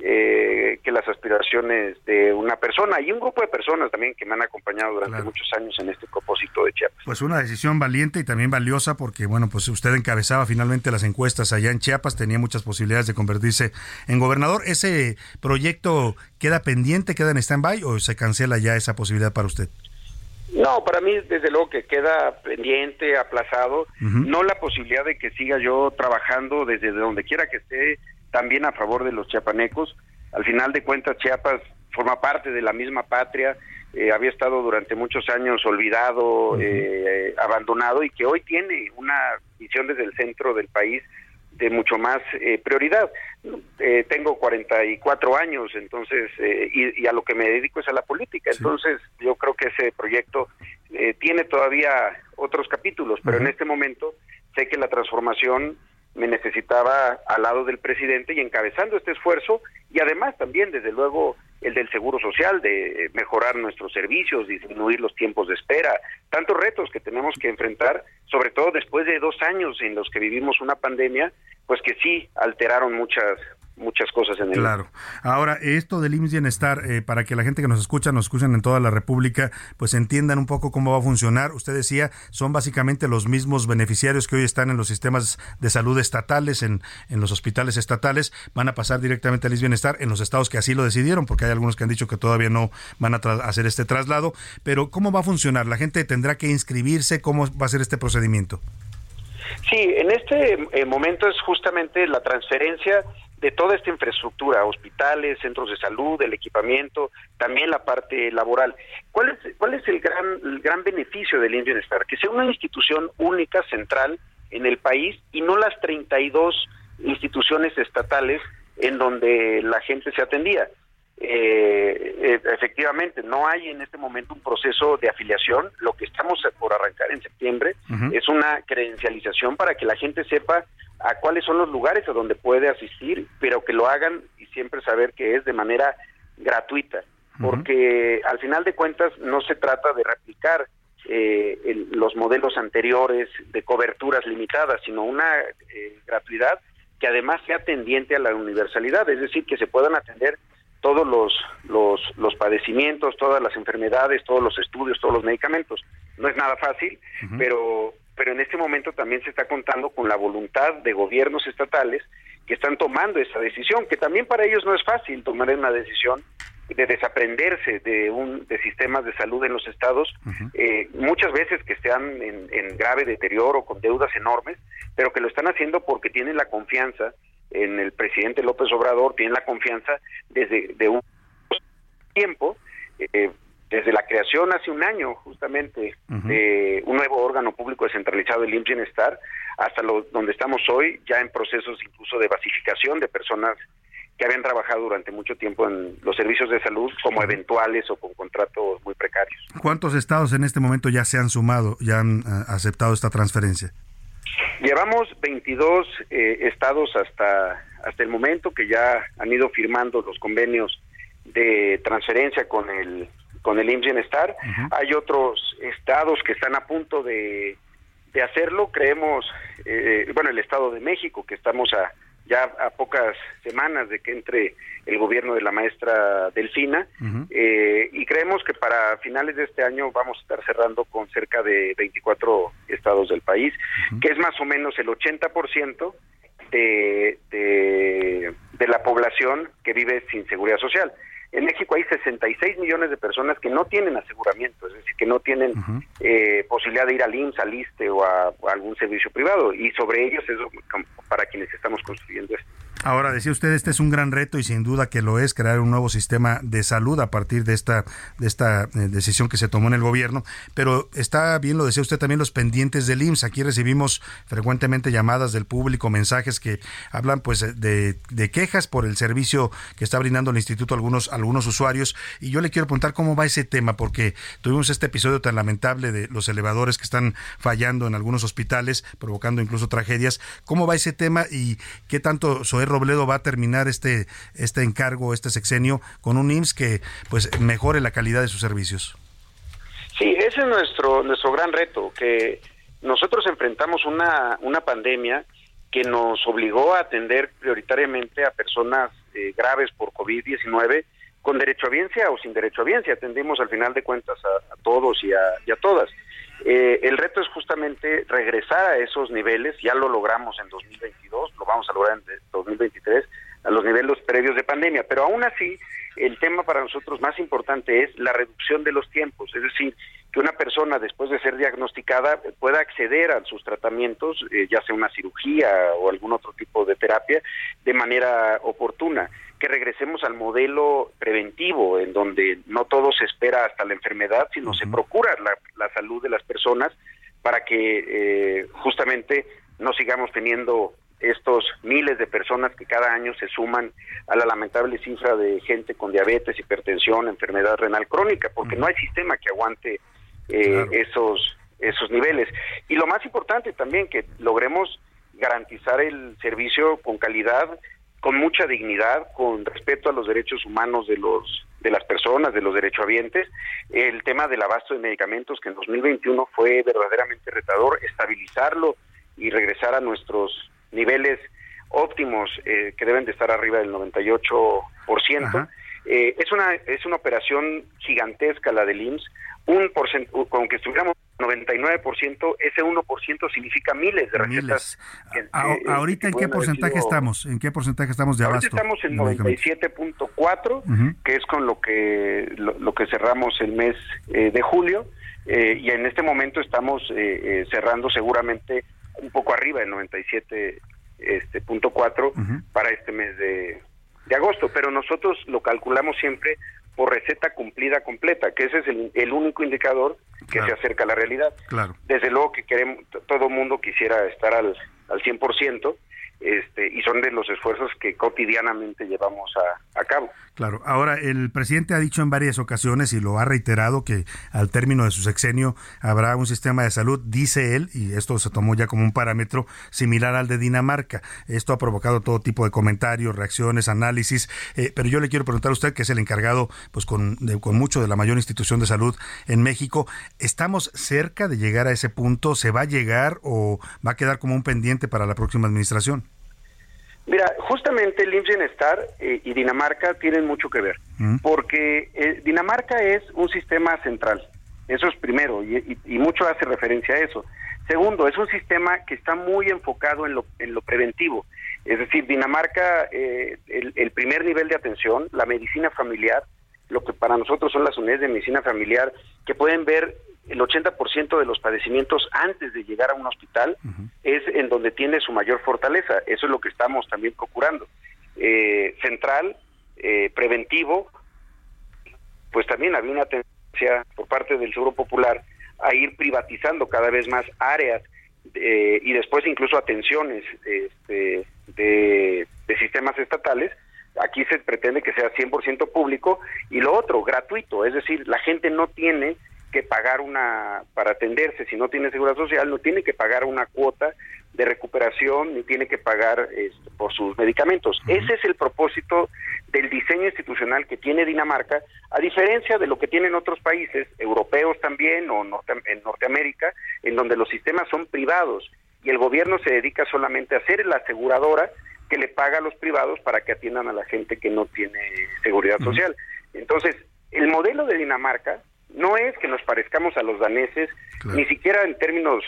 eh, que las aspiraciones de una persona y un grupo de personas también que me han acompañado durante claro. muchos años en este propósito de Chiapas. Pues una decisión valiente y también valiosa porque, bueno, pues usted encabezaba finalmente las encuestas allá en Chiapas, tenía muchas posibilidades de convertirse en gobernador. ¿Ese proyecto queda pendiente, queda en stand-by o se cancela ya esa posibilidad para usted? No, para mí desde luego que queda pendiente, aplazado, uh -huh. no la posibilidad de que siga yo trabajando desde donde quiera que esté también a favor de los chiapanecos. Al final de cuentas, Chiapas forma parte de la misma patria, eh, había estado durante muchos años olvidado, uh -huh. eh, abandonado y que hoy tiene una visión desde el centro del país de mucho más eh, prioridad. Eh, tengo 44 años, entonces, eh, y, y, a lo que me dedico es a la política. Sí. Entonces, yo creo que ese proyecto eh, tiene todavía otros capítulos, pero uh -huh. en este momento sé que la transformación me necesitaba al lado del presidente y encabezando este esfuerzo y además también, desde luego, el del seguro social, de mejorar nuestros servicios, disminuir los tiempos de espera, tantos retos que tenemos que enfrentar, sobre todo después de dos años en los que vivimos una pandemia, pues que sí alteraron muchas muchas cosas en el Claro. Ahora, esto del IMSS Bienestar, eh, para que la gente que nos escucha, nos escuchan en toda la República, pues entiendan un poco cómo va a funcionar. Usted decía, son básicamente los mismos beneficiarios que hoy están en los sistemas de salud estatales, en, en los hospitales estatales, van a pasar directamente al IMSS Bienestar en los estados que así lo decidieron, porque hay algunos que han dicho que todavía no van a hacer este traslado. Pero, ¿cómo va a funcionar? ¿La gente tendrá que inscribirse? ¿Cómo va a ser este procedimiento? Sí, en este eh, momento es justamente la transferencia de toda esta infraestructura, hospitales, centros de salud, el equipamiento, también la parte laboral. ¿Cuál es, cuál es el, gran, el gran beneficio del Bienestar? Que sea una institución única, central en el país y no las 32 instituciones estatales en donde la gente se atendía. Eh, eh, efectivamente, no hay en este momento un proceso de afiliación. Lo que estamos por arrancar en septiembre es una credencialización para que la gente sepa a cuáles son los lugares a donde puede asistir, pero que lo hagan y siempre saber que es de manera gratuita, porque al final de cuentas no se trata de replicar eh, los modelos anteriores de coberturas limitadas, sino una gratuidad que además sea tendiente a la universalidad, es decir, que se puedan atender todos los, los, los, padecimientos, todas las enfermedades, todos los estudios, todos los medicamentos. No es nada fácil, pero, pero en este momento también se está contando con la voluntad de gobiernos estatales que están tomando esa decisión, que también para ellos no es fácil tomar una decisión de desaprenderse de un de sistemas de salud en los estados eh, muchas veces que están en, en, grave deterioro con deudas enormes pero que lo están haciendo porque tienen la confianza en el presidente López Obrador, tienen la confianza desde de un tiempo, eh, desde la creación hace un año justamente de un nuevo órgano público descentralizado, el IMSS Bienestar, hasta lo, donde estamos hoy, ya en procesos incluso de basificación de personas que habían trabajado durante mucho tiempo en los servicios de salud como eventuales o con contratos muy precarios. ¿Cuántos estados en este momento ya se han sumado, ya han uh, aceptado esta transferencia? Llevamos 22 eh, estados hasta, hasta el momento que ya han ido firmando los convenios de transferencia con el con el IMSS Bienestar. Hay otros estados que están a punto de, de hacerlo. Creemos, eh, bueno, el Estado de México, que estamos a, ya a pocas semanas de que entre el gobierno de la maestra Delfina eh, y creemos que para finales de este año vamos a estar cerrando con cerca de 24 estados del país, que es más o menos el 80% de, de, de la población que vive sin seguridad social. En México hay 66 millones de personas que no tienen aseguramiento, es decir, que no tienen eh, posibilidad de ir al IMSS, al ISTE o a, a, algún servicio privado. Y sobre ellos es para quienes estamos construyendo esto. Ahora, decía usted, este es un gran reto y sin duda que lo es, crear un nuevo sistema de salud a partir de esta, esta eh, decisión que se tomó en el gobierno. Pero está bien, lo decía usted también, los pendientes del IMSS. Aquí recibimos frecuentemente llamadas del público, mensajes que hablan pues de, de quejas por el servicio que está brindando el instituto a algunos, algunos usuarios. Y yo le quiero preguntar cómo va ese tema, porque tuvimos este episodio tan lamentable de los elevadores que están fallando en algunos hospitales, provocando incluso tragedias. ¿Cómo va ese tema y qué tanto Soer Robledo va a terminar este, este encargo, este sexenio, con un IMSS que pues mejore la calidad de sus servicios. Sí, ese es nuestro, nuestro gran reto, que nosotros enfrentamos una, una pandemia que nos obligó a atender prioritariamente a personas eh, graves por COVID-19 con derecho a biencia o sin derecho a biencia. Atendimos al final de cuentas a, todos y a todas. Eh, el reto es justamente regresar a esos niveles, ya lo logramos en 2022, lo vamos a lograr en 2023, a los niveles previos de pandemia, pero aún así el tema para nosotros más importante es la reducción de los tiempos, es decir, que una persona después de ser diagnosticada pueda acceder a sus tratamientos, eh, ya sea una cirugía o algún otro tipo de terapia, de manera oportuna que regresemos al modelo preventivo, en donde no todo se espera hasta la enfermedad, sino se procura la, la, salud de las personas para que eh, justamente no sigamos teniendo estos miles de personas que cada año se suman a la lamentable cifra de gente con diabetes, hipertensión, enfermedad renal crónica, porque no hay sistema que aguante eh, claro. esos esos niveles. Y lo más importante también que logremos garantizar el servicio con calidad con mucha dignidad, con respeto a los derechos humanos de los de las personas, de los derechohabientes, el tema del abasto de medicamentos que en 2021 fue verdaderamente retador, estabilizarlo y regresar a nuestros niveles óptimos eh, que deben de estar arriba del 98%. Eh, es una es una operación gigantesca la del IMSS, un con que estuviéramos 99%, ese 1% significa miles de recetas. Que, a, eh, ¿Ahorita en qué porcentaje sido, estamos? ¿En qué porcentaje estamos de abasto? estamos en 97.4, uh -huh. que es con lo que lo, lo que cerramos el mes eh, de julio eh, y en este momento estamos eh, cerrando seguramente un poco arriba del 97 este punto cuatro para este mes de, de agosto, pero nosotros lo calculamos siempre por receta cumplida completa, que ese es el, el único indicador que se acerca a la realidad. Claro. Desde luego que queremos, todo mundo quisiera estar al, al 100%, este, y son de los esfuerzos que cotidianamente llevamos a, a cabo. Claro, ahora el presidente ha dicho en varias ocasiones y lo ha reiterado que al término de su sexenio habrá un sistema de salud, dice él, y esto se tomó ya como un parámetro similar al de Dinamarca. Esto ha provocado todo tipo de comentarios, reacciones, análisis, eh, pero yo le quiero preguntar a usted, que es el encargado pues con, de- con mucho de la mayor institución de salud en México, ¿estamos cerca de llegar a ese punto? ¿Se va a llegar o va a quedar como un pendiente para la próxima administración? Mira, justamente el IMSS Bienestar eh, y Dinamarca tienen mucho que ver, porque eh, Dinamarca es un sistema central, eso es primero, y, y- y mucho hace referencia a eso. Segundo, es un sistema que está muy enfocado en lo, en lo preventivo, es decir, Dinamarca, eh, el, el primer nivel de atención, la medicina familiar, lo que para nosotros son las unidades de medicina familiar, que pueden ver el 80% de los padecimientos antes de llegar a un hospital, es en donde tiene su mayor fortaleza. Eso es lo que estamos también procurando. Eh, central, eh, preventivo, pues también había una tendencia por parte del Seguro Popular a ir privatizando cada vez más áreas eh, y después incluso atenciones este, de, de sistemas estatales. Aquí se pretende que sea 100% público y lo otro, gratuito, es decir, la gente no tiene que pagar una, para atenderse, si no tiene seguridad social, no tiene que pagar una cuota de recuperación ni tiene que pagar este, por sus medicamentos. Ese es el propósito del diseño institucional que tiene Dinamarca, a diferencia de lo que tienen otros países, europeos también o norte, en Norteamérica, en donde los sistemas son privados y el gobierno se dedica solamente a ser la aseguradora que le paga a los privados para que atiendan a la gente que no tiene seguridad social. Entonces, el modelo de Dinamarca no es que nos parezcamos a los daneses, ni siquiera en términos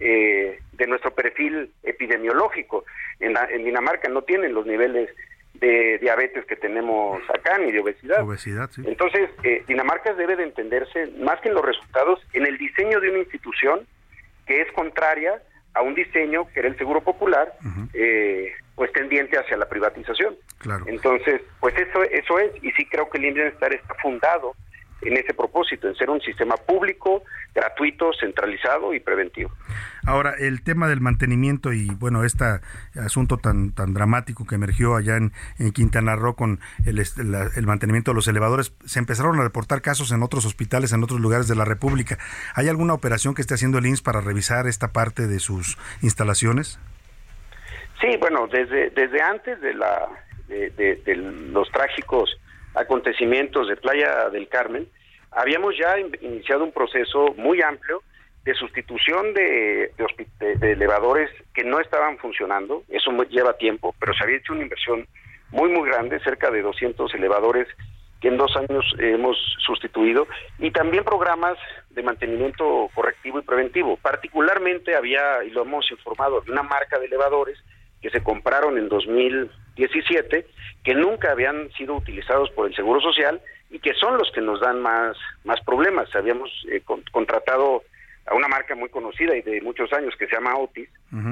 eh, de nuestro perfil epidemiológico. En, la- en Dinamarca no tienen los niveles de diabetes que tenemos acá, ni de obesidad. Obesidad, sí. Entonces, eh, Dinamarca debe de entenderse, más que en los resultados, en el diseño de una institución que es contraria a un diseño que era el Seguro Popular, eh, pues tendiente hacia la privatización. Claro. Entonces, pues eso, eso es, y sí creo que el Bienestar está fundado en ese propósito, en ser un sistema público, gratuito, centralizado y preventivo. Ahora, el tema del mantenimiento y, bueno, este asunto tan, tan dramático que emergió allá en, en Quintana Roo con el, la- el mantenimiento de los elevadores, se empezaron a reportar casos en otros hospitales, en otros lugares de la República. ¿Hay alguna operación que esté haciendo el INS para revisar esta parte de sus instalaciones? Sí, bueno, desde, desde antes de, la, los trágicos acontecimientos de Playa del Carmen, habíamos ya in- iniciado un proceso muy amplio de sustitución de, de de- elevadores que no estaban funcionando. Eso lleva tiempo, pero se había hecho una inversión muy, muy grande, cerca de 200 elevadores que en dos años hemos sustituido, y también programas de mantenimiento correctivo y preventivo. Particularmente había, y lo hemos informado, una marca de elevadores que se compraron en 2017, que nunca habían sido utilizados por el Seguro Social y que son los que nos dan más, más problemas. Habíamos eh, con- contratado a una marca muy conocida y de muchos años que se llama Otis,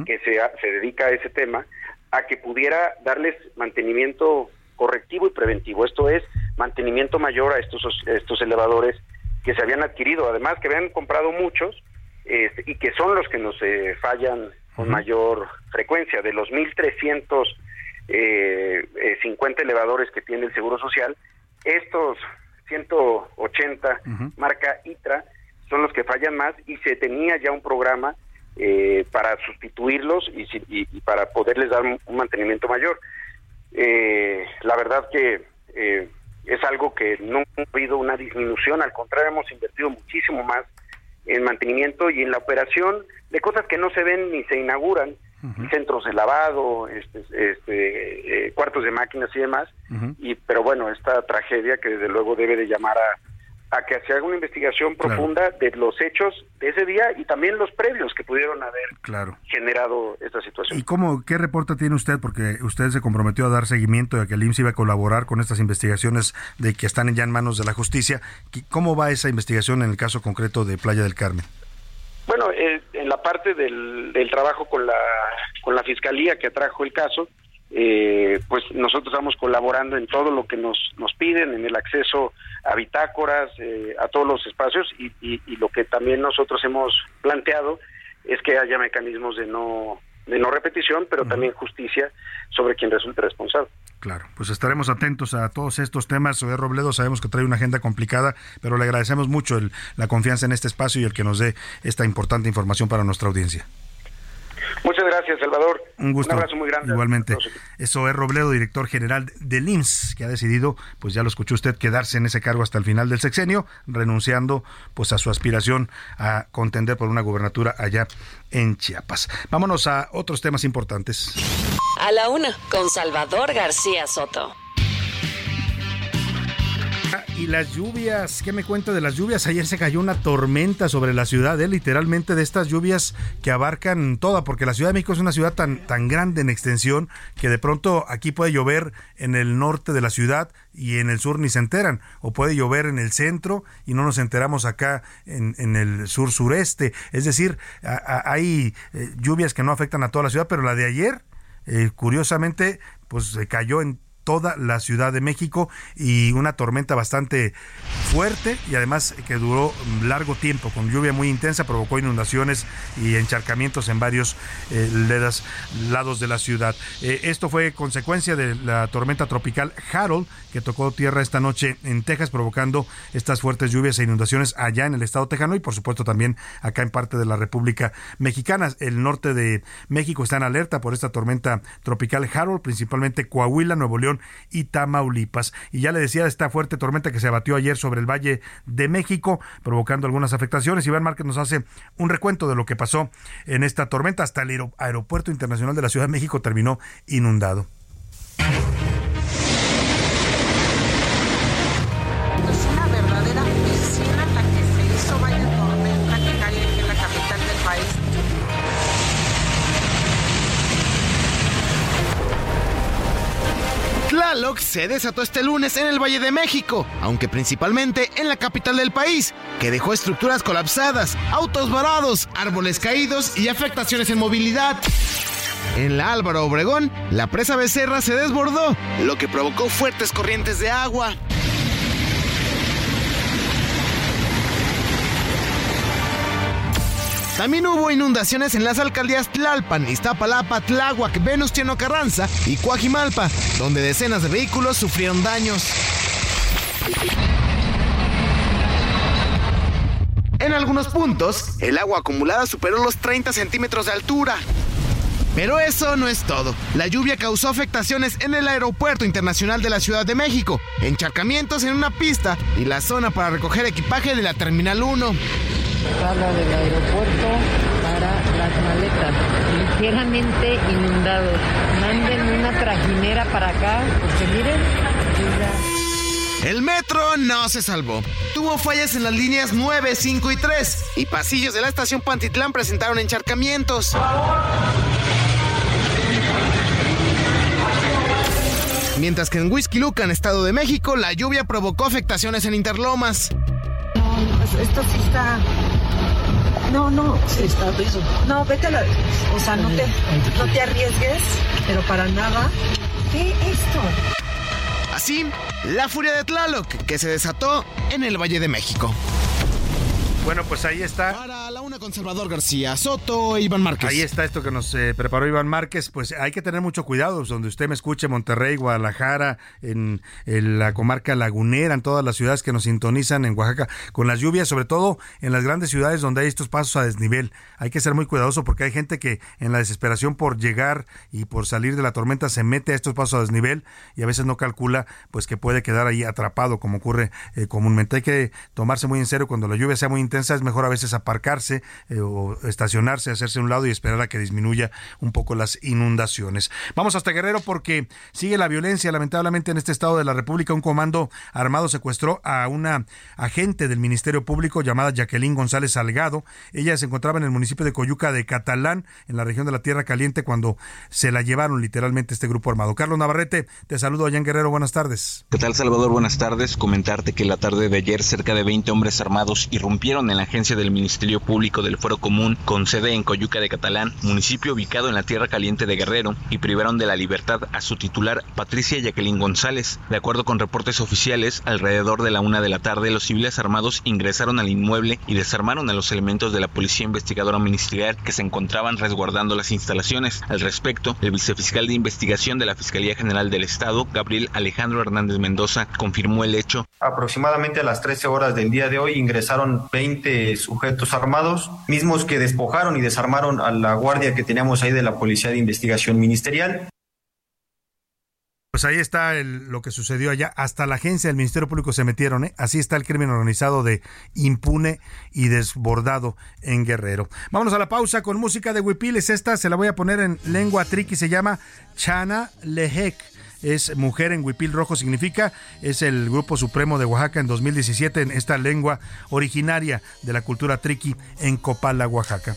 que se, se dedica a ese tema, a que pudiera darles mantenimiento correctivo y preventivo. Esto es mantenimiento mayor a estos, os- estos elevadores que se habían adquirido, además que habían comprado muchos este, y que son los que nos eh, fallan con mayor frecuencia. De los 1.300 eh, eh, 50 elevadores que tiene el Seguro Social, estos 180 marca ITRA son los que fallan más y se tenía ya un programa eh, para sustituirlos y, y- y para poderles dar un, un mantenimiento mayor. Eh, la verdad que eh, es algo que no ha habido una disminución, al contrario, hemos invertido muchísimo más en mantenimiento y en la operación de cosas que no se ven ni se inauguran, centros de lavado, este, este, eh, cuartos de máquinas y demás, y pero bueno, esta tragedia que desde luego debe de llamar a, a que se haga una investigación Claro. profunda de los hechos de ese día y también los previos que pudieron haber Claro. generado esta situación. ¿Y cómo, qué reporte tiene usted? Porque usted se comprometió a dar seguimiento y a que el IMSS iba a colaborar con estas investigaciones de que están ya en manos de la justicia. ¿Qué- ¿Cómo va esa investigación en el caso concreto de Playa del Carmen? Bueno, eh, en la parte del, del trabajo con la con la fiscalía que atrajo el caso, eh, pues nosotros estamos colaborando en todo lo que nos, nos piden, en el acceso a bitácoras, eh, a todos los espacios y, y, lo que también nosotros hemos planteado es que haya mecanismos de no de no repetición, pero también justicia sobre quien resulte responsable. Claro, pues estaremos atentos a todos estos temas. Soy Robledo, sabemos que trae una agenda complicada, pero le agradecemos mucho la confianza en este espacio y el que nos dé esta importante información para nuestra audiencia. Muchas gracias, Salvador. Un gusto. Un abrazo muy grande. Igualmente. Eso es Robledo, director general del IMSS, que ha decidido, pues ya lo escuchó usted, quedarse en ese cargo hasta el final del sexenio, renunciando pues a su aspiración a contender por una gubernatura allá en Chiapas. Vámonos a otros temas importantes. A la una, con Salvador García Soto. Y las lluvias, ¿qué me cuenta de las lluvias? Ayer se cayó una tormenta sobre la ciudad, ¿eh? literalmente de estas lluvias que abarcan toda, porque la Ciudad de México es una ciudad tan, tan grande en extensión que de pronto aquí puede llover en el norte de la ciudad y en el sur ni se enteran, o puede llover en el centro y no nos enteramos acá en, en el sur sureste. Es decir, hay eh, lluvias que no afectan a toda la ciudad, pero la de ayer, eh, curiosamente, pues se cayó en toda la Ciudad de México y una tormenta bastante fuerte y además que duró largo tiempo con lluvia muy intensa provocó inundaciones y encharcamientos en varios eh, lados de la ciudad. Eh, esto fue consecuencia de la tormenta tropical Harold que tocó tierra esta noche en Texas provocando estas fuertes lluvias e inundaciones allá en el estado tejano y por supuesto también acá en parte de la República Mexicana. El norte de México está en alerta por esta tormenta tropical Harold, principalmente Coahuila, Nuevo León y Tamaulipas. Y ya le decía esta fuerte tormenta que se abatió ayer sobre el Valle de México, provocando algunas afectaciones. Iván Márquez nos hace un recuento de lo que pasó en esta tormenta. Hasta el aeropuerto internacional de la Ciudad de México terminó inundado. Se desató este lunes en el Valle de México, aunque principalmente en la capital del país, que dejó estructuras colapsadas, autos varados, árboles caídos y afectaciones en movilidad. En la Álvaro Obregón, la presa Becerra se desbordó, lo que provocó fuertes corrientes de agua. También hubo inundaciones en las alcaldías Tlalpan, Iztapalapa, Tláhuac, Venustiano Carranza y Coajimalpa, donde decenas de vehículos sufrieron daños. En algunos puntos, el agua acumulada superó los 30 centímetros de altura. Pero eso no es todo. La lluvia causó afectaciones en el Aeropuerto Internacional de la Ciudad de México, encharcamientos en una pista y la zona para recoger equipaje de la Terminal 1 sala del aeropuerto para las maletas, ligeramente inundados. Manden una trajinera para acá, porque miren, el metro no se salvó. Tuvo fallas en las líneas 9, 5 y 3. Y pasillos de la estación Pantitlán presentaron encharcamientos. Mientras que en Whisky Lucan, Estado de México, la lluvia provocó afectaciones en Interlomas. Pues esto sí está no, no. Sí, está No, vete a la. O sea, no te, no te arriesgues, pero para nada. ¿Qué esto? Así, la furia de Tlaloc, que se desató en el Valle de México. Bueno, pues ahí está. Para la una conservador García Soto e Iván Márquez. Ahí está esto que nos eh, preparó Iván Márquez. Pues hay que tener mucho cuidado. Pues, donde usted me escuche, Monterrey, Guadalajara, en, la comarca lagunera, en todas las ciudades que nos sintonizan, en Oaxaca, con las lluvias, sobre todo en las grandes ciudades donde hay estos pasos a desnivel. Hay que ser muy cuidadoso porque hay gente que en la desesperación por llegar y por salir de la tormenta se mete a estos pasos a desnivel y a veces no calcula pues que puede quedar ahí atrapado como ocurre eh, comúnmente. Hay que tomarse muy en serio cuando la lluvia sea muy es mejor a veces aparcarse eh, o estacionarse, hacerse a un lado y esperar a que disminuya un poco las inundaciones. Vamos hasta Guerrero porque sigue la violencia, lamentablemente, en este estado de la República. Un comando armado secuestró a una agente del Ministerio Público llamada Jacqueline González Salgado. Ella se encontraba en el municipio de Coyuca de Catalán, en la región de la Tierra Caliente, cuando se la llevaron literalmente este grupo armado. Carlos Navarrete, te saludo allá en Guerrero. Buenas tardes. ¿Qué tal, Salvador? Buenas tardes. Comentarte que la tarde de ayer cerca de 20 hombres armados irrumpieron en la agencia del Ministerio Público del Foro Común con sede en Coyuca de Catalán, municipio ubicado en la Tierra Caliente de Guerrero, y privaron de la libertad a su titular, Patricia Jacqueline González. De acuerdo con reportes oficiales, alrededor de la una de la tarde, los civiles armados ingresaron al inmueble y desarmaron a los elementos de la Policía Investigadora Ministerial que se encontraban resguardando las instalaciones. Al respecto, el vicefiscal de investigación de la Fiscalía General del Estado, Gabriel Alejandro Hernández Mendoza, confirmó el hecho. Aproximadamente a las 13 horas del día de hoy ingresaron 20 sujetos armados, mismos que despojaron y desarmaron a la guardia que teníamos ahí de la Policía de Investigación Ministerial. Pues ahí está lo que sucedió allá. Hasta la agencia del Ministerio Público se metieron. ¿eh? Así está el crimen organizado de impune y desbordado en Guerrero. Vámonos a la pausa con música de Huipil. Es esta, se la voy a poner en lengua triqui. Se llama Chana Lehek es Mujer en Huipil Rojo significa, es el Grupo Supremo de Oaxaca en 2017 en esta lengua originaria de la cultura triqui en Copala, Oaxaca.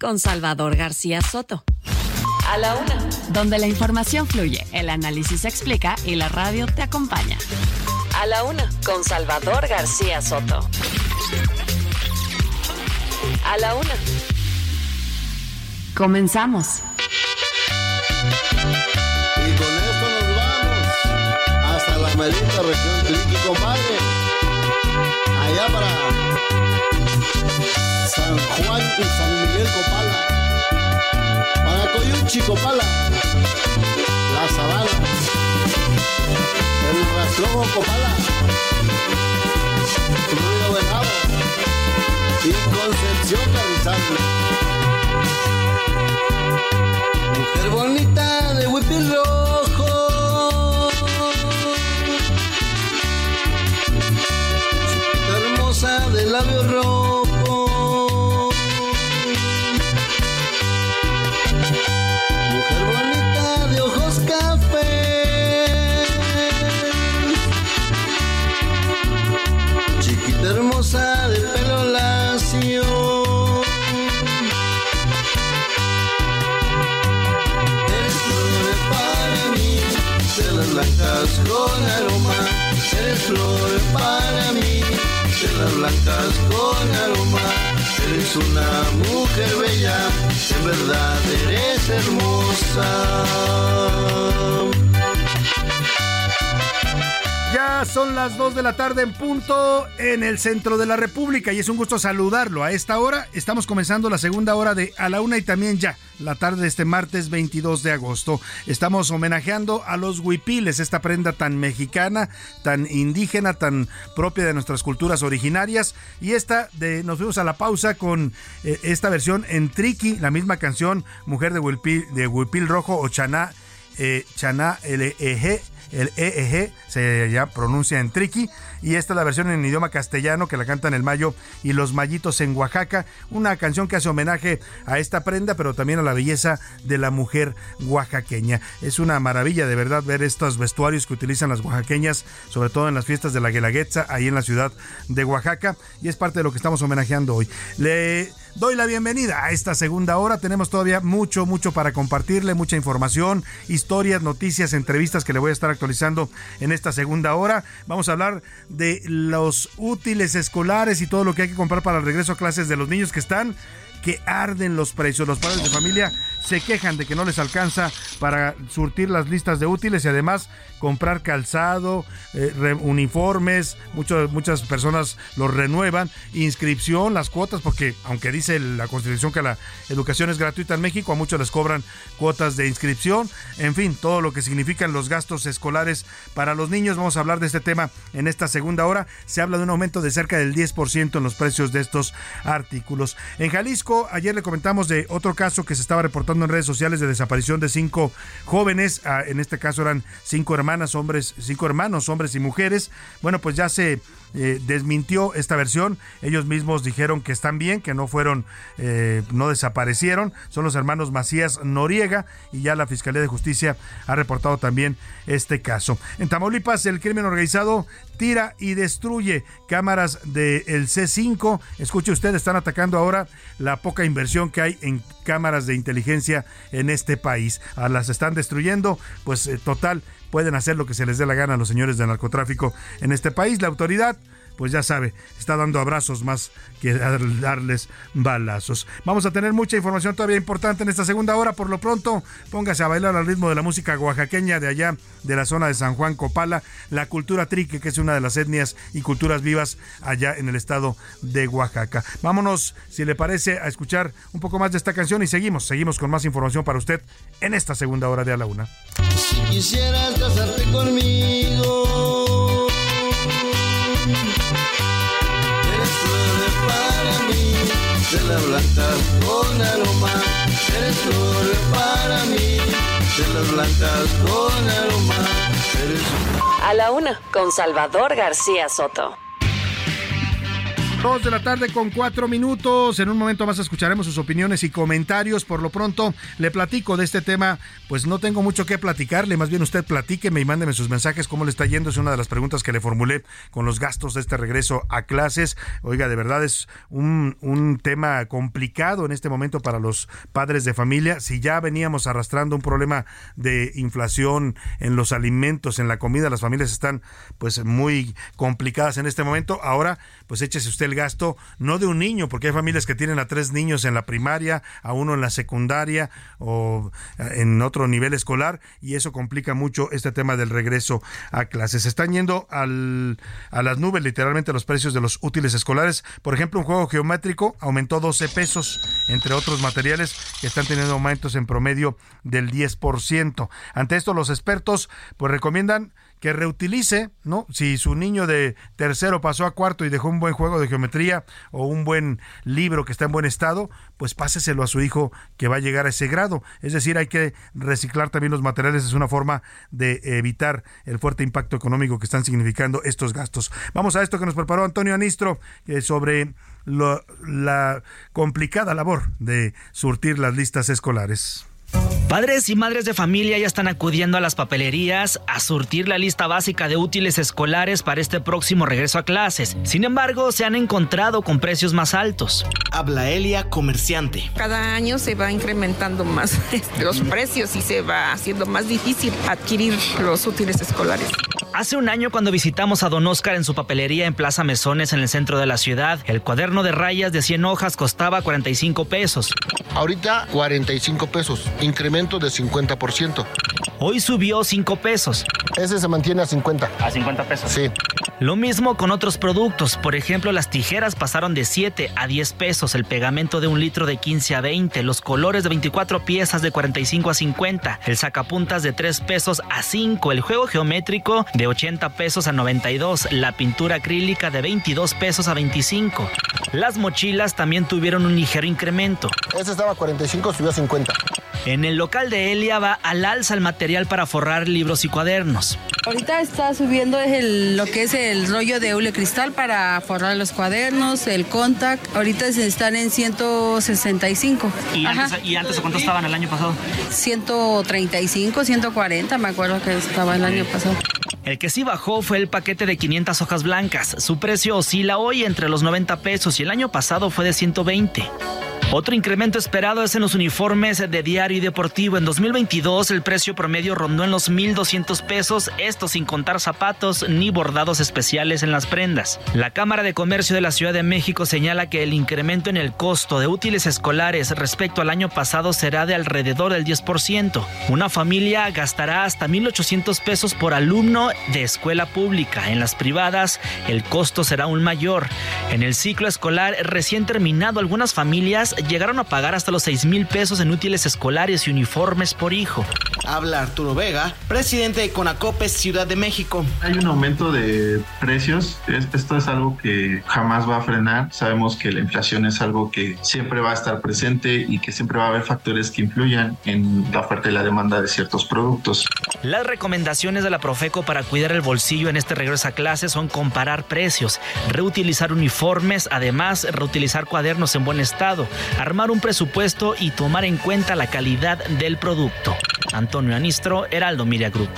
con Salvador García Soto. A la Una, donde la información fluye, el análisis se explica y la radio te acompaña. A la Una con Salvador García Soto. A la Una. Comenzamos. Y con esto nos vamos hasta la merita región Triqui, compadre. Allá para San Juan y San Miguel Copala. Para Coyuchi Copala. La Sabana. El Rastrojo Copala. Ruido Venado. Y Concepción Carrizal. Mujer bonita de huipil rojo. Hermosa de labio rojo. Flor para mí, de las blancas con aroma. Eres una mujer bella, en verdad eres hermosa. Ya son las 2 de la tarde en punto en el centro de la República y es un gusto saludarlo. A esta hora estamos comenzando la segunda hora de A la Una y también ya la tarde de este martes 22 de agosto. Estamos homenajeando a los huipiles, esta prenda tan mexicana, tan indígena, tan propia de nuestras culturas originarias. Y esta de nos fuimos a la pausa con eh, esta versión en Triqui, la misma canción, Mujer de Huipil, de Huipil Rojo o Chaná, eh, Chaná LEG el EEG se ya pronuncia en triqui y esta es la versión en idioma castellano que la cantan el Mayo y los Mayitos en Oaxaca, una canción que hace homenaje a esta prenda pero también a la belleza de la mujer oaxaqueña. Es una maravilla de verdad ver estos vestuarios que utilizan las oaxaqueñas, sobre todo en las fiestas de la Guelaguetza, ahí en la ciudad de Oaxaca y es parte de lo que estamos homenajeando hoy. Le doy la bienvenida a esta segunda hora. Tenemos todavía mucho, mucho para compartirle, mucha información, historias, noticias, entrevistas que le voy a estar actualizando en esta segunda hora. Vamos a hablar de los útiles escolares y todo lo que hay que comprar para el regreso a clases de los niños que están que arden los precios. Los padres de familia se quejan de que no les alcanza para surtir las listas de útiles y además comprar calzado, eh, uniformes, muchas personas los renuevan, inscripción, las cuotas, porque aunque dice la Constitución que la educación es gratuita en México, a muchos les cobran cuotas de inscripción, en fin, todo lo que significan los gastos escolares para los niños. Vamos a hablar de este tema en esta segunda hora. Se habla de un aumento de cerca del 10% en los precios de estos artículos. En Jalisco, ayer le comentamos de otro caso que se estaba reportando en redes sociales de desaparición de cinco jóvenes, ah, en este caso eran cinco hermanas, hombres, cinco hermanos, hombres y mujeres. Bueno, pues ya se eh, desmintió esta versión. Ellos mismos dijeron que están bien, que no fueron, eh, no desaparecieron. Son los hermanos Macías Noriega y ya la Fiscalía de Justicia ha reportado también este caso. En Tamaulipas, el crimen organizado tira y destruye cámaras del C5. Escuche usted, están atacando ahora la poca inversión que hay en cámaras de inteligencia en este país. A las están destruyendo, pues eh, total, pueden hacer lo que se les dé la gana a los señores de narcotráfico en este país. La autoridad pues ya sabe, está dando abrazos más que darles balazos. Vamos a tener mucha información todavía importante en esta segunda hora. Por lo pronto, póngase a bailar al ritmo de la música oaxaqueña de allá, de la zona de San Juan Copala, la cultura trique, que es una de las etnias y culturas vivas allá en el estado de Oaxaca. Vámonos, si le parece, a escuchar un poco más de esta canción y seguimos, seguimos con más información para usted en esta segunda hora de A la Una. Si quisieras casarte conmigo de las blancas con aroma, eres flor para mí, de las blancas con aroma, eres... A la una, con Salvador García Soto. Dos de la tarde con cuatro minutos. En un momento más escucharemos sus opiniones y comentarios. Por lo pronto, le platico de este tema. Pues no tengo mucho que platicarle. Más bien usted platíqueme y mándeme sus mensajes. ¿Cómo le está yendo? Es una de las preguntas que le formulé con los gastos de este regreso a clases. Oiga, de verdad es un, tema complicado en este momento para los padres de familia. Si ya veníamos arrastrando un problema de inflación en los alimentos, en la comida, las familias están pues muy complicadas en este momento. Ahora, pues échese usted el gasto no de un niño, porque hay familias que tienen a tres niños en la primaria, a uno en la secundaria o eh, en otro nivel escolar y eso complica mucho este tema del regreso a clases. Se están yendo al, a las nubes literalmente los precios de los útiles escolares. Por ejemplo, un juego geométrico aumentó 12 pesos, entre otros materiales que están teniendo aumentos en promedio del 10%. Ante esto, los expertos pues recomiendan que reutilice, ¿no? Si su niño de tercero pasó a cuarto y dejó un buen juego de geometría o un buen libro que está en buen estado, pues páseselo a su hijo que va a llegar a ese grado. Es decir, hay que reciclar también los materiales, es una forma de evitar el fuerte impacto económico que están significando estos gastos. Vamos a esto que nos preparó Antonio Anistro eh, sobre la complicada labor de surtir las listas escolares. Padres y madres de familia ya están acudiendo a las papelerías a surtir la lista básica de útiles escolares para este próximo regreso a clases. Sin embargo, se han encontrado con precios más altos. Habla Elia, comerciante. Cada año se va incrementando más los precios y se va haciendo más difícil adquirir los útiles escolares. Hace un año cuando visitamos a Don Oscar en su papelería en Plaza Mesones en el centro de la ciudad, el cuaderno de rayas de 100 hojas costaba 45 pesos. Ahorita 45 pesos, incremento de 50%. Hoy subió 5 pesos. Ese se mantiene a 50. ¿A 50 pesos? Sí. Lo mismo con otros productos. Por ejemplo, las tijeras pasaron de 7 a 10 pesos, el pegamento de un litro de 15 a 20, los colores de 24 piezas de 45 a 50, el sacapuntas de 3 pesos a 5, el juego geométrico de 80 pesos a 92, la pintura acrílica de 22 pesos a 25. Las mochilas también tuvieron un ligero incremento. Ese estaba a 45, subió a 50. En el local de Elia va al alza el material para forrar libros y cuadernos. Ahorita está subiendo el, lo que es el rollo de hule cristal para forrar los cuadernos, el contact. Ahorita están en 165. ¿Y antes, ¿Y antes cuánto estaban el año pasado? 135, 140, me acuerdo que estaba el año pasado. El que sí bajó fue el paquete de 500 hojas blancas. Su precio oscila hoy entre los 90 pesos y el año pasado fue de 120. Otro incremento esperado es en los uniformes de diario y deportivo. En 2022 el precio promedio rondó en los 1.200 pesos, esto sin contar zapatos ni bordados especiales en las prendas. La Cámara de Comercio de la Ciudad de México señala que el incremento en el costo de útiles escolares respecto al año pasado será de alrededor del 10%. Una familia gastará hasta 1.800 pesos por alumno de escuela pública. En las privadas el costo será aún mayor. En el ciclo escolar recién terminado, algunas familias llegaron a pagar hasta los 6 mil pesos en útiles escolares y uniformes por hijo. Habla Arturo Vega, presidente de Conacopes Ciudad de México. Hay un aumento de precios. Esto es algo que jamás va a frenar. Sabemos que la inflación es algo que siempre va a estar presente y que siempre va a haber factores que influyan en la oferta y la demanda de ciertos productos. Las recomendaciones de la Profeco para cuidar el bolsillo en este regreso a clases son comparar precios, reutilizar uniformes, además reutilizar cuadernos en buen estado, armar un presupuesto y tomar en cuenta la calidad del producto. Antonio Anistro, Heraldo Miria Group.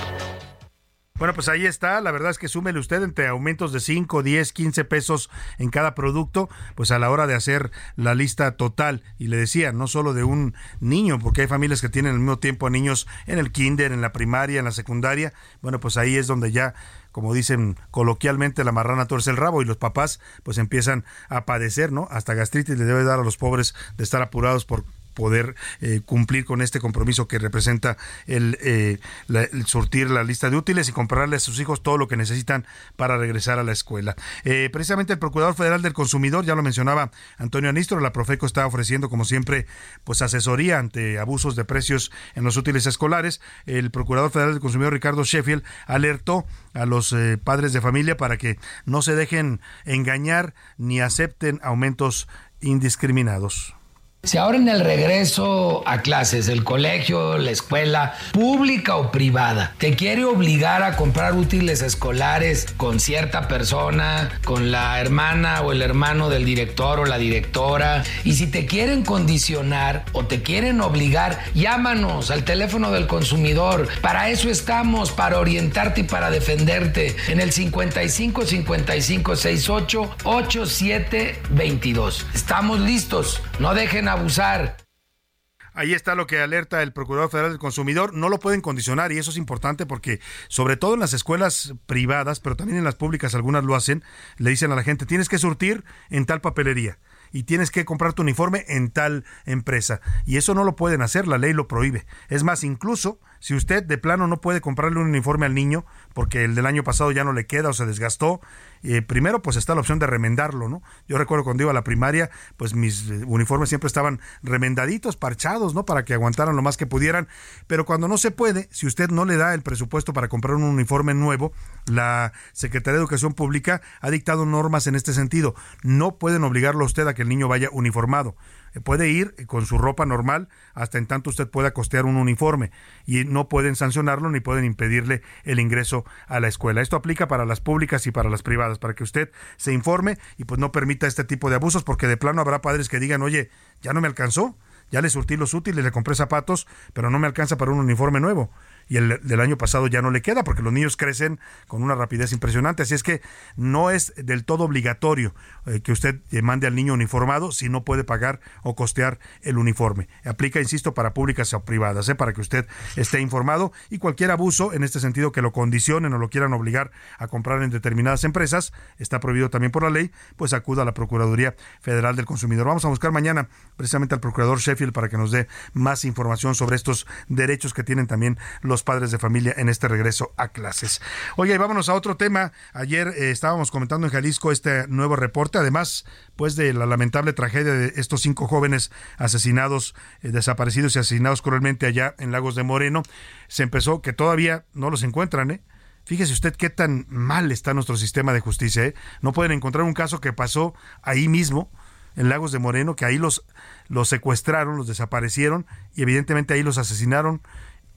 Bueno, pues ahí está. La verdad es que súmele usted entre aumentos de 5, 10, 15 pesos en cada producto, pues a la hora de hacer la lista total. Y le decía, no solo de un niño, porque hay familias que tienen al mismo tiempo a niños en el kinder, en la primaria, en la secundaria. Bueno, pues ahí es donde ya como dicen coloquialmente, la marrana torce el rabo y los papás pues empiezan a padecer, ¿no? Hasta gastritis le debe dar a los pobres de estar apurados por poder eh, cumplir con este compromiso que representa el, eh, el, surtir la lista de útiles y comprarle a sus hijos todo lo que necesitan para regresar a la escuela. Eh, precisamente el Procurador Federal del Consumidor, ya lo mencionaba Antonio Anistro, la Profeco está ofreciendo como siempre pues asesoría ante abusos de precios en los útiles escolares. El Procurador Federal del Consumidor Ricardo Sheffield alertó a los padres de familia para que no se dejen engañar ni acepten aumentos indiscriminados. Si ahora en el regreso a clases, el colegio, la escuela, pública o privada, te quiere obligar a comprar útiles escolares con cierta persona, con la hermana o el hermano del director o la directora, y si te quieren condicionar o te quieren obligar, llámanos al teléfono del consumidor. Para eso estamos, para orientarte y para defenderte en el 55 55 68 87 22. Estamos listos. No dejen abusar. Ahí está lo que alerta el Procurador Federal del Consumidor. No lo pueden condicionar y eso es importante porque, sobre todo en las escuelas privadas, pero también en las públicas, algunas lo hacen, le dicen a la gente, tienes que surtir en tal papelería y tienes que comprar tu uniforme en tal empresa. Y eso no lo pueden hacer, la ley lo prohíbe. Es más, incluso si usted de plano no puede comprarle un uniforme al niño porque el del año pasado ya no le queda o se desgastó, eh, primero pues está la opción de remendarlo, ¿no? Yo recuerdo cuando iba a la primaria, pues mis eh, uniformes siempre estaban remendaditos, parchados, ¿no? Para que aguantaran lo más que pudieran, pero cuando no se puede, si usted no le da el presupuesto para comprar un uniforme nuevo, la Secretaría de Educación Pública ha dictado normas en este sentido. No pueden obligarlo a usted a que el niño vaya uniformado puede ir con su ropa normal hasta en tanto usted pueda costear un uniforme y no pueden sancionarlo ni pueden impedirle el ingreso a la escuela. Esto aplica para las públicas y para las privadas, para que usted se informe y pues no permita este tipo de abusos porque de plano habrá padres que digan, oye, ya no me alcanzó, ya le surtí los útiles, le compré zapatos, pero no me alcanza para un uniforme nuevo y el del año pasado ya no le queda porque los niños crecen con una rapidez impresionante. Así es que no es del todo obligatorio eh, que usted mande al niño uniformado si no puede pagar o costear el uniforme. Aplica, insisto, para públicas o privadas, ¿eh? para que usted esté informado y cualquier abuso en este sentido que lo condicionen o lo quieran obligar a comprar en determinadas empresas, está prohibido también por la ley, pues acuda a la Procuraduría Federal del Consumidor. Vamos a buscar mañana precisamente al Procurador Sheffield para que nos dé más información sobre estos derechos que tienen también los padres de familia en este regreso a clases. Oye, y vámonos a otro tema. Ayer eh, estábamos comentando en Jalisco este nuevo reporte, además, pues de la lamentable tragedia de estos cinco jóvenes asesinados, eh, desaparecidos y asesinados cruelmente allá en Lagos de Moreno. Se empezó que todavía no los encuentran, ¿eh? Fíjese usted qué tan mal está nuestro sistema de justicia. ¿eh? No pueden encontrar un caso que pasó ahí mismo, en Lagos de Moreno, que ahí los, los secuestraron, los desaparecieron y evidentemente ahí los asesinaron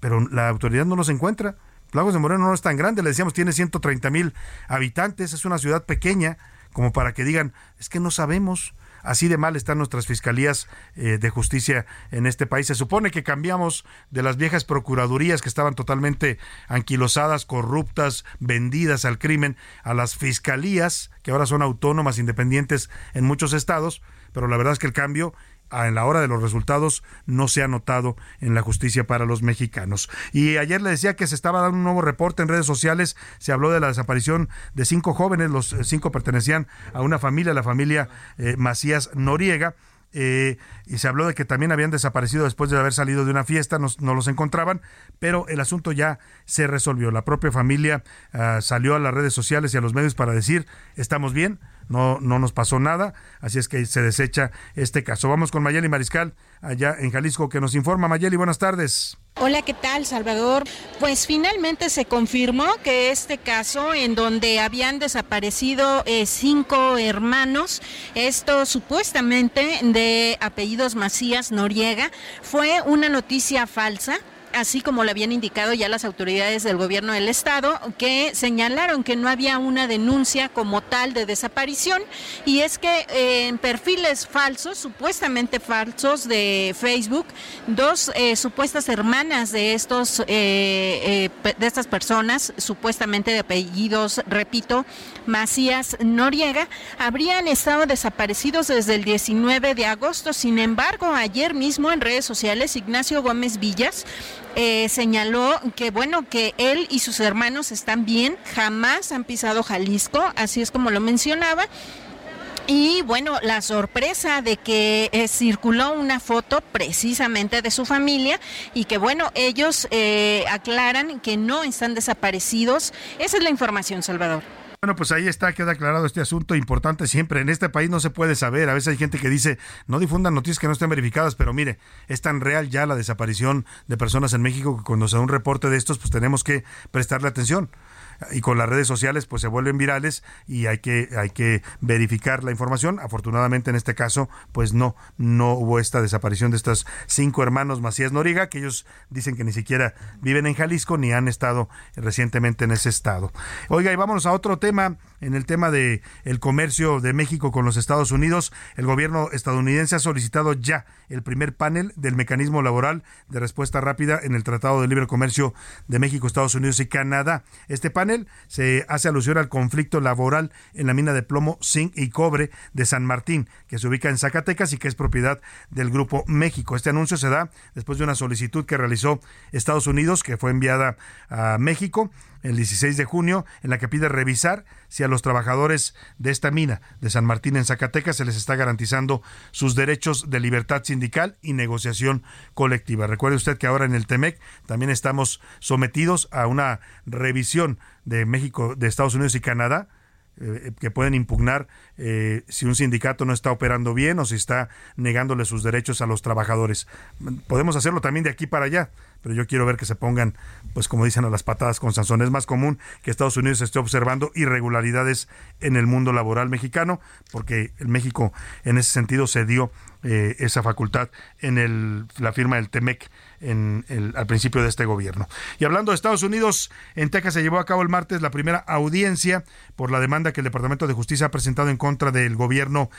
pero la autoridad no los encuentra. Lagos de Moreno no es tan grande, le decíamos, tiene 130 mil habitantes, es una ciudad pequeña, como para que digan, es que no sabemos. Así de mal están nuestras fiscalías eh, de justicia en este país. Se supone que cambiamos de las viejas procuradurías que estaban totalmente anquilosadas, corruptas, vendidas al crimen, a las fiscalías que ahora son autónomas, independientes en muchos estados, pero la verdad es que el cambio en la hora de los resultados no se ha notado en la justicia para los mexicanos. Y ayer le decía que se estaba dando un nuevo reporte en redes sociales, se habló de la desaparición de cinco jóvenes, los eh, cinco pertenecían a una familia, la familia eh, Macías Noriega. Eh, y se habló de que también habían desaparecido después de haber salido de una fiesta, no, los encontraban, pero el asunto ya se resolvió. La propia familia ah, salió a las redes sociales y a los medios para decir, estamos bien, no, no nos pasó nada, así es que se desecha este caso. Vamos con Mayeli Mariscal, allá en Jalisco, que nos informa. Mayeli, buenas tardes. Hola, ¿qué tal, Salvador? Pues finalmente se confirmó que este caso, en donde habían desaparecido eh, cinco hermanos, esto supuestamente de apellidos Macías Noriega, fue una noticia falsa así como le habían indicado ya las autoridades del gobierno del estado, que señalaron que no había una denuncia como tal de desaparición y es que eh, en perfiles falsos, supuestamente falsos de Facebook, dos eh, supuestas hermanas de estos eh, de estas personas, supuestamente de apellidos, repito, Macías Noriega, habrían estado desaparecidos desde el 19 de agosto. Sin embargo, ayer mismo en redes sociales, Ignacio Gómez Villas eh, señaló que bueno que él y sus hermanos están bien, jamás han pisado Jalisco, así es como lo mencionaba. Y bueno, la sorpresa de que eh, circuló una foto precisamente de su familia y que bueno, ellos eh, aclaran que no están desaparecidos. Esa es la información, Salvador. Bueno, pues ahí está, queda aclarado este asunto importante siempre. En este país no se puede saber. A veces hay gente que dice, no difundan noticias que no estén verificadas, pero mire, es tan real ya la desaparición de personas en México que cuando se da un reporte de estos, pues tenemos que prestarle atención y con las redes sociales pues se vuelven virales y hay que hay que verificar la información. Afortunadamente en este caso pues no no hubo esta desaparición de estos cinco hermanos Macías Noriga que ellos dicen que ni siquiera viven en Jalisco ni han estado recientemente en ese estado. Oiga, y vámonos a otro tema, en el tema de el comercio de México con los Estados Unidos. El gobierno estadounidense ha solicitado ya el primer panel del mecanismo laboral de respuesta rápida en el Tratado de Libre Comercio de México, Estados Unidos y Canadá. Este panel se hace alusión al conflicto laboral en la mina de plomo, zinc y cobre de San Martín, que se ubica en Zacatecas y que es propiedad del Grupo México. Este anuncio se da después de una solicitud que realizó Estados Unidos, que fue enviada a México el 16 de junio, en la que pide revisar si a los trabajadores de esta mina de San Martín en Zacatecas se les está garantizando sus derechos de libertad sindical y negociación colectiva. Recuerde usted que ahora en el TEMEC también estamos sometidos a una revisión de México, de Estados Unidos y Canadá eh, que pueden impugnar eh, si un sindicato no está operando bien o si está negándole sus derechos a los trabajadores. Podemos hacerlo también de aquí para allá, pero yo quiero ver que se pongan, pues como dicen a las patadas con Sansón. Es más común que Estados Unidos esté observando irregularidades en el mundo laboral mexicano, porque el México en ese sentido se dio eh, esa facultad en el, la firma del TEMEC al principio de este gobierno. Y hablando de Estados Unidos, en Texas se llevó a cabo el martes la primera audiencia por la demanda que el Departamento de Justicia ha presentado en contra del gobierno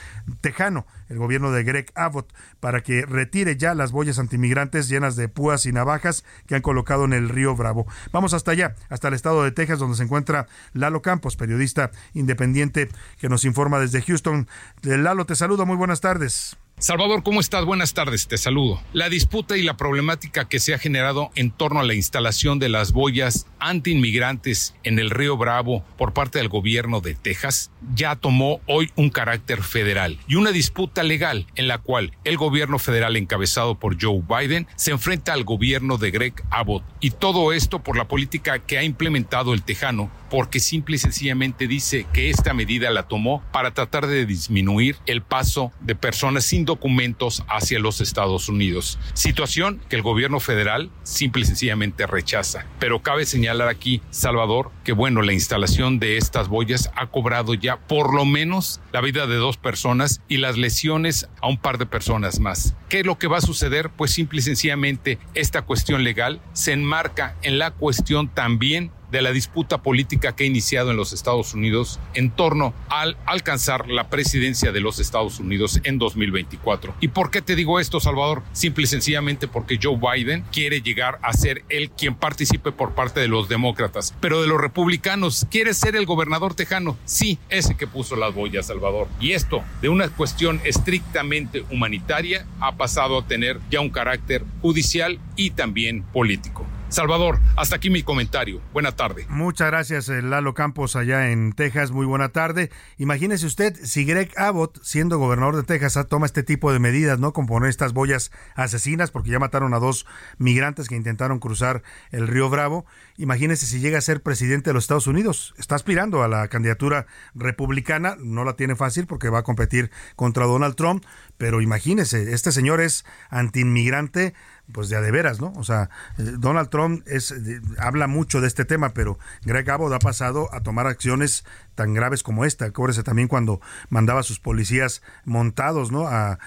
tejano, el gobierno de Greg Abbott, para que retire ya las boyas antimigrantes llenas de púas y navajas que han colocado en el río Bravo. Vamos hasta allá, hasta el estado de Texas, donde se encuentra Lalo Campos, periodista independiente que nos informa desde Houston. Lalo, te saludo, muy buenas tardes. Salvador, ¿cómo estás? Buenas tardes, te saludo. La disputa y la problemática que se ha generado en torno a la instalación de las boyas antiinmigrantes en el río Bravo por parte del gobierno de Texas ya tomó hoy un carácter federal y una disputa legal en la cual el gobierno federal encabezado por Joe Biden se enfrenta al gobierno de Greg Abbott y todo esto por la política que ha implementado el tejano porque simple y sencillamente dice que esta medida la tomó para tratar de disminuir el paso de personas sin documentos hacia los Estados Unidos. Situación que el gobierno federal simple y sencillamente rechaza. Pero cabe señalar aquí, Salvador, que bueno, la instalación de estas boyas ha cobrado ya por lo menos la vida de dos personas y las lesiones a un par de personas más. ¿Qué es lo que va a suceder? Pues simple y sencillamente esta cuestión legal se enmarca en la cuestión también de la disputa política que ha iniciado en los Estados Unidos en torno al alcanzar la presidencia de los Estados Unidos en 2024. ¿Y por qué te digo esto, Salvador? Simple y sencillamente porque Joe Biden quiere llegar a ser él quien participe por parte de los demócratas, pero de los republicanos quiere ser el gobernador tejano, sí, ese que puso las boyas, Salvador. Y esto, de una cuestión estrictamente humanitaria, ha pasado a tener ya un carácter judicial y también político. Salvador, hasta aquí mi comentario. Buena tarde. Muchas gracias, eh, Lalo Campos, allá en Texas. Muy buena tarde. Imagínese usted si Greg Abbott, siendo gobernador de Texas, ah, toma este tipo de medidas, ¿no? Con poner estas boyas asesinas, porque ya mataron a dos migrantes que intentaron cruzar el río Bravo. Imagínese si llega a ser presidente de los Estados Unidos. Está aspirando a la candidatura republicana. No la tiene fácil porque va a competir contra Donald Trump. Pero imagínese, este señor es antiinmigrante pues de a de veras, ¿no? O sea, eh, Donald Trump es, habla mucho de este tema, pero Greg Abbott ha pasado a tomar acciones tan graves como esta. Acuérdese también cuando mandaba a sus policías montados, ¿no? A,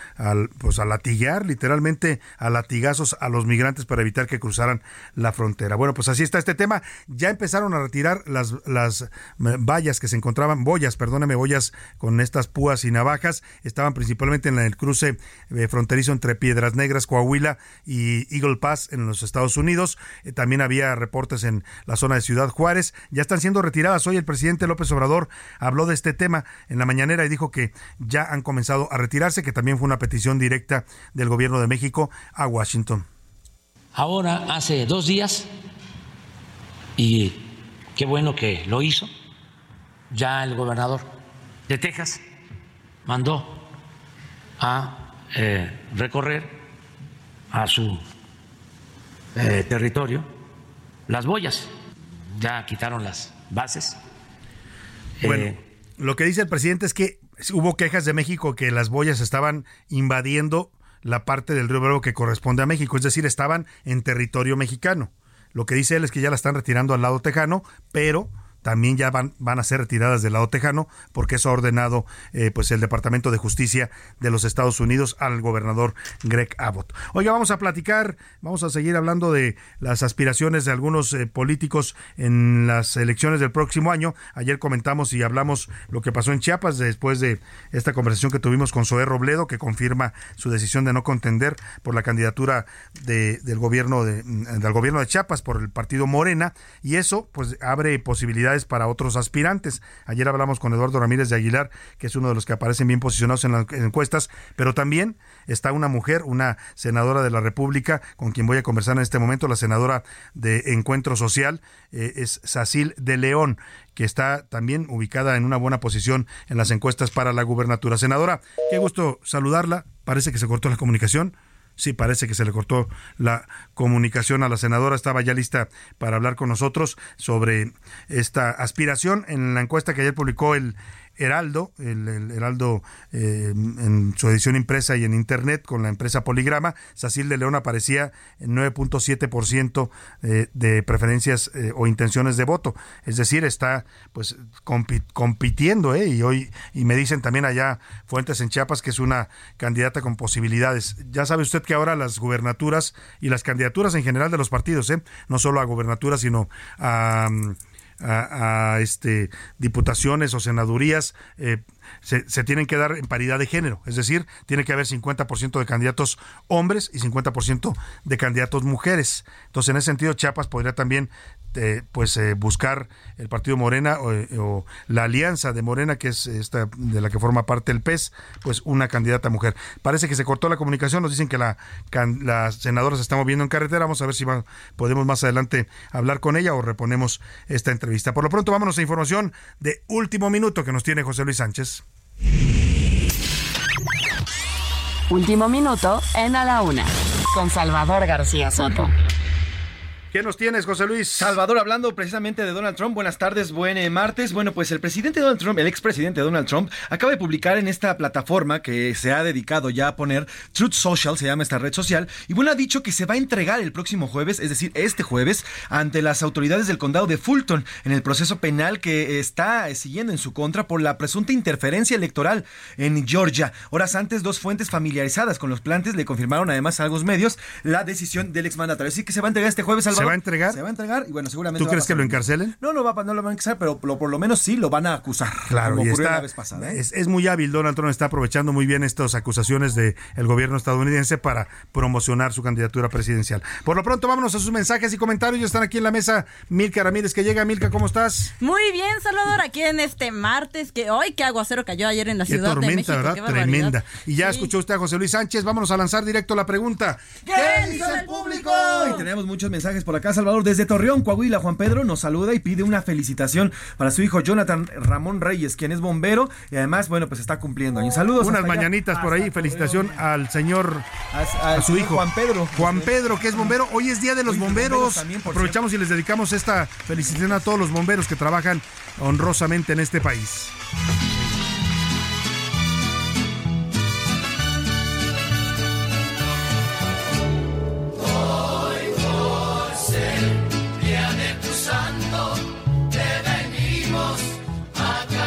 pues a latigar, literalmente a latigazos a los migrantes para evitar que cruzaran la frontera. Bueno, pues así está este tema. Ya empezaron a retirar las, las eh, vallas que se encontraban, boyas, perdóneme, boyas con estas púas y navajas. Estaban principalmente en el cruce eh, fronterizo entre Piedras Negras, Coahuila y Eagle Pass en los Estados Unidos. Eh, también había reportes en la zona de Ciudad Juárez. Ya están siendo retiradas. Hoy el presidente López Obrador habló de este tema en la mañanera y dijo que ya han comenzado a retirarse, que también fue una petición directa del gobierno de México a Washington. Ahora, hace dos días, y qué bueno que lo hizo, ya el gobernador de Texas mandó a eh, recorrer a su eh, territorio las boyas. Ya quitaron las bases bueno, eh, lo que dice el presidente es que hubo quejas de México que las boyas estaban invadiendo la parte del río Bravo que corresponde a México, es decir, estaban en territorio mexicano. Lo que dice él es que ya la están retirando al lado tejano, pero también ya van, van a ser retiradas del lado tejano, porque eso ha ordenado eh, pues el Departamento de Justicia de los Estados Unidos al gobernador Greg Abbott. Oiga, vamos a platicar, vamos a seguir hablando de las aspiraciones de algunos eh, políticos en las elecciones del próximo año. Ayer comentamos y hablamos lo que pasó en Chiapas después de esta conversación que tuvimos con Zoé Robledo, que confirma su decisión de no contender por la candidatura de, del gobierno de, del gobierno de Chiapas por el partido Morena, y eso pues abre posibilidades para otros aspirantes. Ayer hablamos con Eduardo Ramírez de Aguilar, que es uno de los que aparecen bien posicionados en las encuestas, pero también está una mujer, una senadora de la República, con quien voy a conversar en este momento, la senadora de Encuentro Social, eh, es Sacil de León que está también ubicada en una buena posición en las encuestas para la gubernatura. Senadora, qué gusto saludarla. Parece que se cortó la comunicación. Sí, parece que se le cortó la comunicación a la senadora. Estaba ya lista para hablar con nosotros sobre esta aspiración en la encuesta que ayer publicó el Heraldo, el, Heraldo eh, en su edición impresa y en internet con la empresa Poligrama, Sacil de León aparecía en 9.7% eh, de preferencias eh, o intenciones de voto. Es decir, está pues compitiendo, ¿eh? Y hoy, y me dicen también allá Fuentes en Chiapas que es una candidata con posibilidades. Ya sabe usted que ahora las gubernaturas y las candidaturas en general de los partidos, ¿eh? No solo a gubernaturas, sino a a, este diputaciones o senadurías eh, se, se, tienen que dar en paridad de género, es decir, tiene que haber 50% de candidatos hombres y 50% de candidatos mujeres. Entonces, en ese sentido, Chiapas podría también este, pues eh, buscar el partido Morena o, la alianza de Morena, que es esta de la que forma parte el PES, pues una candidata mujer. Parece que se cortó la comunicación, nos dicen que la, la senadora se está moviendo en carretera, vamos a ver si podemos más adelante hablar con ella o reponemos esta entrevista. Por lo pronto, vámonos a información de último minuto que nos tiene José Luis Sánchez. Último minuto en A la Una, con Salvador García Soto. ¿Qué nos tienes, José Luis? Salvador, hablando precisamente de Donald Trump. Buenas tardes, buen eh, martes. Bueno, pues el presidente Donald Trump, el expresidente Donald Trump, acaba de publicar en esta plataforma que se ha dedicado ya a poner Truth Social, se llama esta red social, y bueno, ha dicho que se va a entregar el próximo jueves, es decir, este jueves, ante las autoridades del condado de Fulton en el proceso penal que está eh, siguiendo en su contra por la presunta interferencia electoral en Georgia. Horas antes, dos fuentes familiarizadas con los plantes le confirmaron además a algunos medios la decisión del exmandatario. Así que se va a entregar este jueves, Salvador ¿Se va a entregar? Se va a entregar y bueno, seguramente. ¿Tú crees que lo encarcelen? No, no, va, no lo van a encarcelar, pero lo- por lo menos sí lo van a acusar. Claro, como y ocurrió está, la vez pasada. ¿eh? es, es muy hábil. Donald Trump está aprovechando muy bien estas acusaciones del gobierno estadounidense para promocionar su candidatura presidencial. Por lo pronto, vámonos a sus mensajes y comentarios. Ya están aquí en la mesa Milka Ramírez, que llega. Milka, ¿cómo estás? Muy bien, Salvador, aquí en este martes, que hoy qué aguacero cayó ayer en la Qué Ciudad de tormenta, México. ¿verdad? qué. Tremenda. Y ya Sí. escuchó usted a José Luis Sánchez. Vámonos a lanzar directo la pregunta. ¿Qué dice el público? Y tenemos muchos mensajes por acá, Salvador. Desde Torreón, Coahuila, Juan Pedro nos saluda y pide una felicitación para su hijo Jonathan Ramón Reyes, quien es bombero y además, bueno, pues está cumpliendo años. Saludos. Unas allá. mañanitas por ahí. Felicitación al señor, a su señor hijo. Juan Pedro. Juan Pedro, que es bombero. Hoy es Día de los Bomberos. bomberos también, por Aprovechamos y les dedicamos esta felicitación a todos los bomberos que trabajan honrosamente en este país.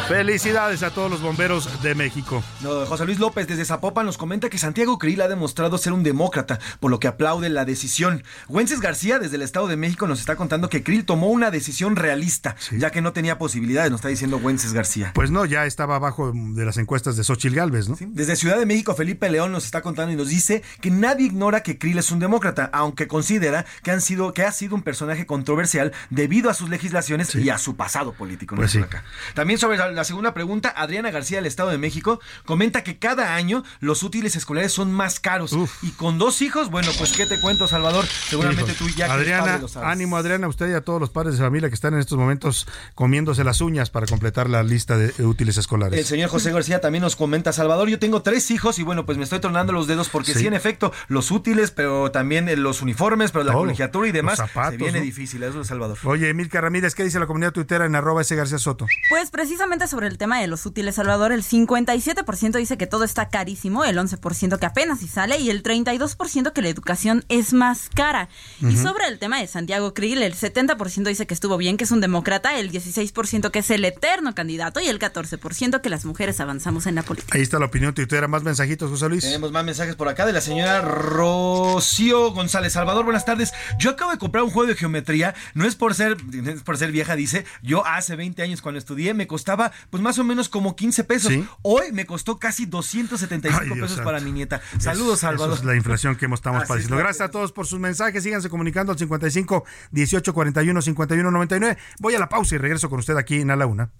Felicidades a todos los bomberos de México. No, José Luis López desde Zapopan nos comenta que Santiago Krill ha demostrado ser un demócrata, por lo que aplaude la decisión. Wences García desde el Estado de México nos está contando que Krill tomó una decisión realista, ya que no tenía posibilidades, nos está diciendo Wences García. Pues no, ya estaba abajo de las encuestas de Xochitl Galvez, ¿no? Desde Ciudad de México, Felipe León nos está contando y nos dice que nadie ignora que Krill es un demócrata, aunque considera que, han sido, que ha sido un personaje controversial debido a sus legislaciones y a su pasado político. Pues sí. acá. También sobre la segunda pregunta, Adriana García del Estado de México comenta que cada año los útiles escolares son más caros. Y con dos hijos, bueno, pues ¿qué te cuento, Salvador? Seguramente Híjole. tú ya Adriana, lo sabes. ánimo Adriana, usted y a todos los padres de familia que están en estos momentos comiéndose las uñas para completar la lista de útiles escolares. El señor José García también nos comenta, Salvador, yo tengo tres hijos y bueno, pues me estoy tornando los dedos porque sí, Sí. en efecto, los útiles, pero también eh, los uniformes, pero la Todo. colegiatura y demás, Los zapatos, se viene ¿no? difícil, eso es Salvador. Oye, Milka Ramírez, ¿qué dice la comunidad tuitera en arroba ese García Soto? Pues precisamente sobre el tema de los útiles, Salvador, el 57% dice que todo está carísimo, el 11% que apenas si sale y el 32% que la educación es más cara. Y sobre el tema de Santiago Krill, el 70% dice que estuvo bien, que es un demócrata, el 16% que es el eterno candidato y el 14% que las mujeres avanzamos en la política. Ahí está la opinión tuitera. Más mensajitos, José Luis. Tenemos más mensajes por acá de la señora Rocío González. Salvador, buenas tardes. Yo acabo de comprar un juego de geometría. No es por ser, no es por ser vieja, dice. Yo hace 20 años cuando estudié me costaba pues más o menos como 15 pesos. Sí. Hoy me costó casi 275 Ay, Dios pesos santo. para mi nieta. Saludos, Es- Salvador. Eso es la inflación que hemos- estamos Así padeciendo. es la Gracias a todos por sus mensajes. Síganse comunicando al 55 18 41 51 99. Voy a la pausa y regreso con usted aquí en A la Una.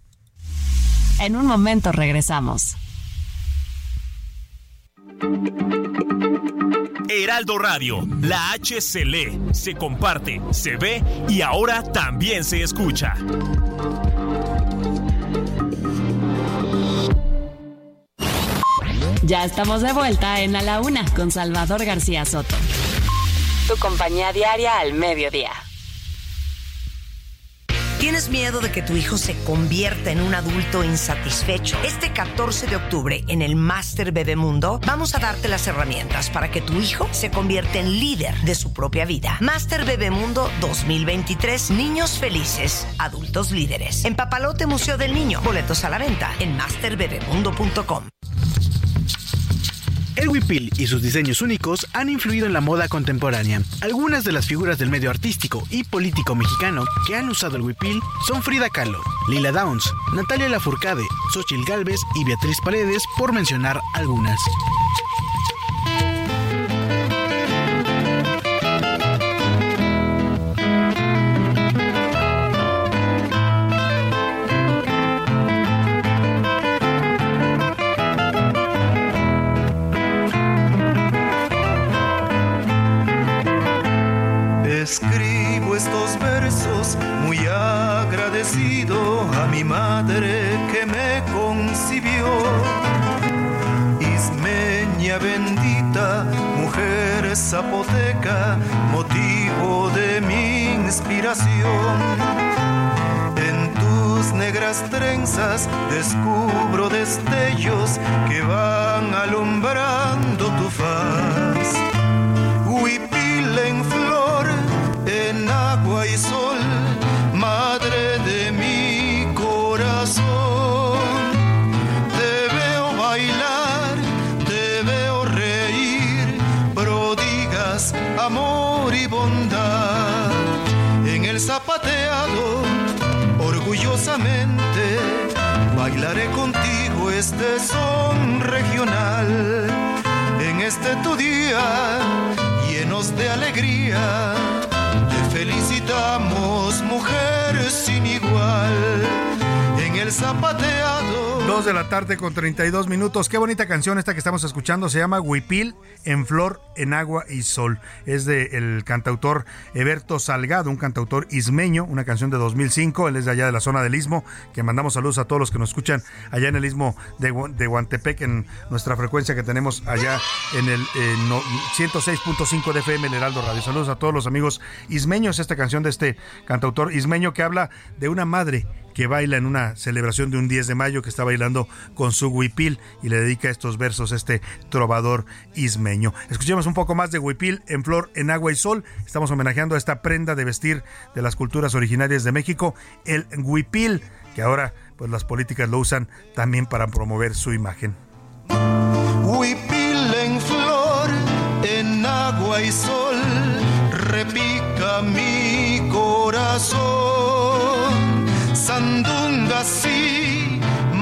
En un momento regresamos. Heraldo Radio, la H se lee, se comparte, se ve y ahora también se escucha. Ya estamos de vuelta en A la Una con Salvador García Soto. Tu compañía diaria al mediodía. ¿Tienes miedo de que tu hijo se convierta en un adulto insatisfecho? Este 14 de octubre en el Master Bebemundo vamos a darte las herramientas para que tu hijo se convierta en líder de su propia vida. Master Bebemundo 2023, niños felices, adultos líderes. En Papalote Museo del Niño, boletos a la venta en masterbebemundo.com. El huipil y sus diseños únicos han influido en la moda contemporánea. Algunas de las figuras del medio artístico y político mexicano que han usado el huipil son Frida Kahlo, Lila Downs, Natalia Lafourcade, Xochitl Galvez y Beatriz Paredes, por mencionar algunas. this school. Tarde con 32 minutos. Qué bonita canción esta que estamos escuchando. Se llama Huipil en flor, en agua y sol. Es del el cantautor Eberto Salgado, un cantautor ismeño, una canción de 2005. Él es de allá de la zona del Istmo. Que mandamos saludos a todos los que nos escuchan allá en el Istmo de, de Guantepec, en nuestra frecuencia que tenemos allá en el 106.5 de FM, el Heraldo Radio. Saludos a todos los amigos ismeños. Esta canción de este cantautor ismeño que habla de una madre que baila en una celebración de un 10 de mayo que está bailando con su huipil y le dedica estos versos a este trovador ismeño. Escuchemos un poco más de huipil en flor, en agua y sol. Estamos homenajeando a esta prenda de vestir de las culturas originarias de México, el huipil, que ahora pues las políticas lo usan también para promover su imagen.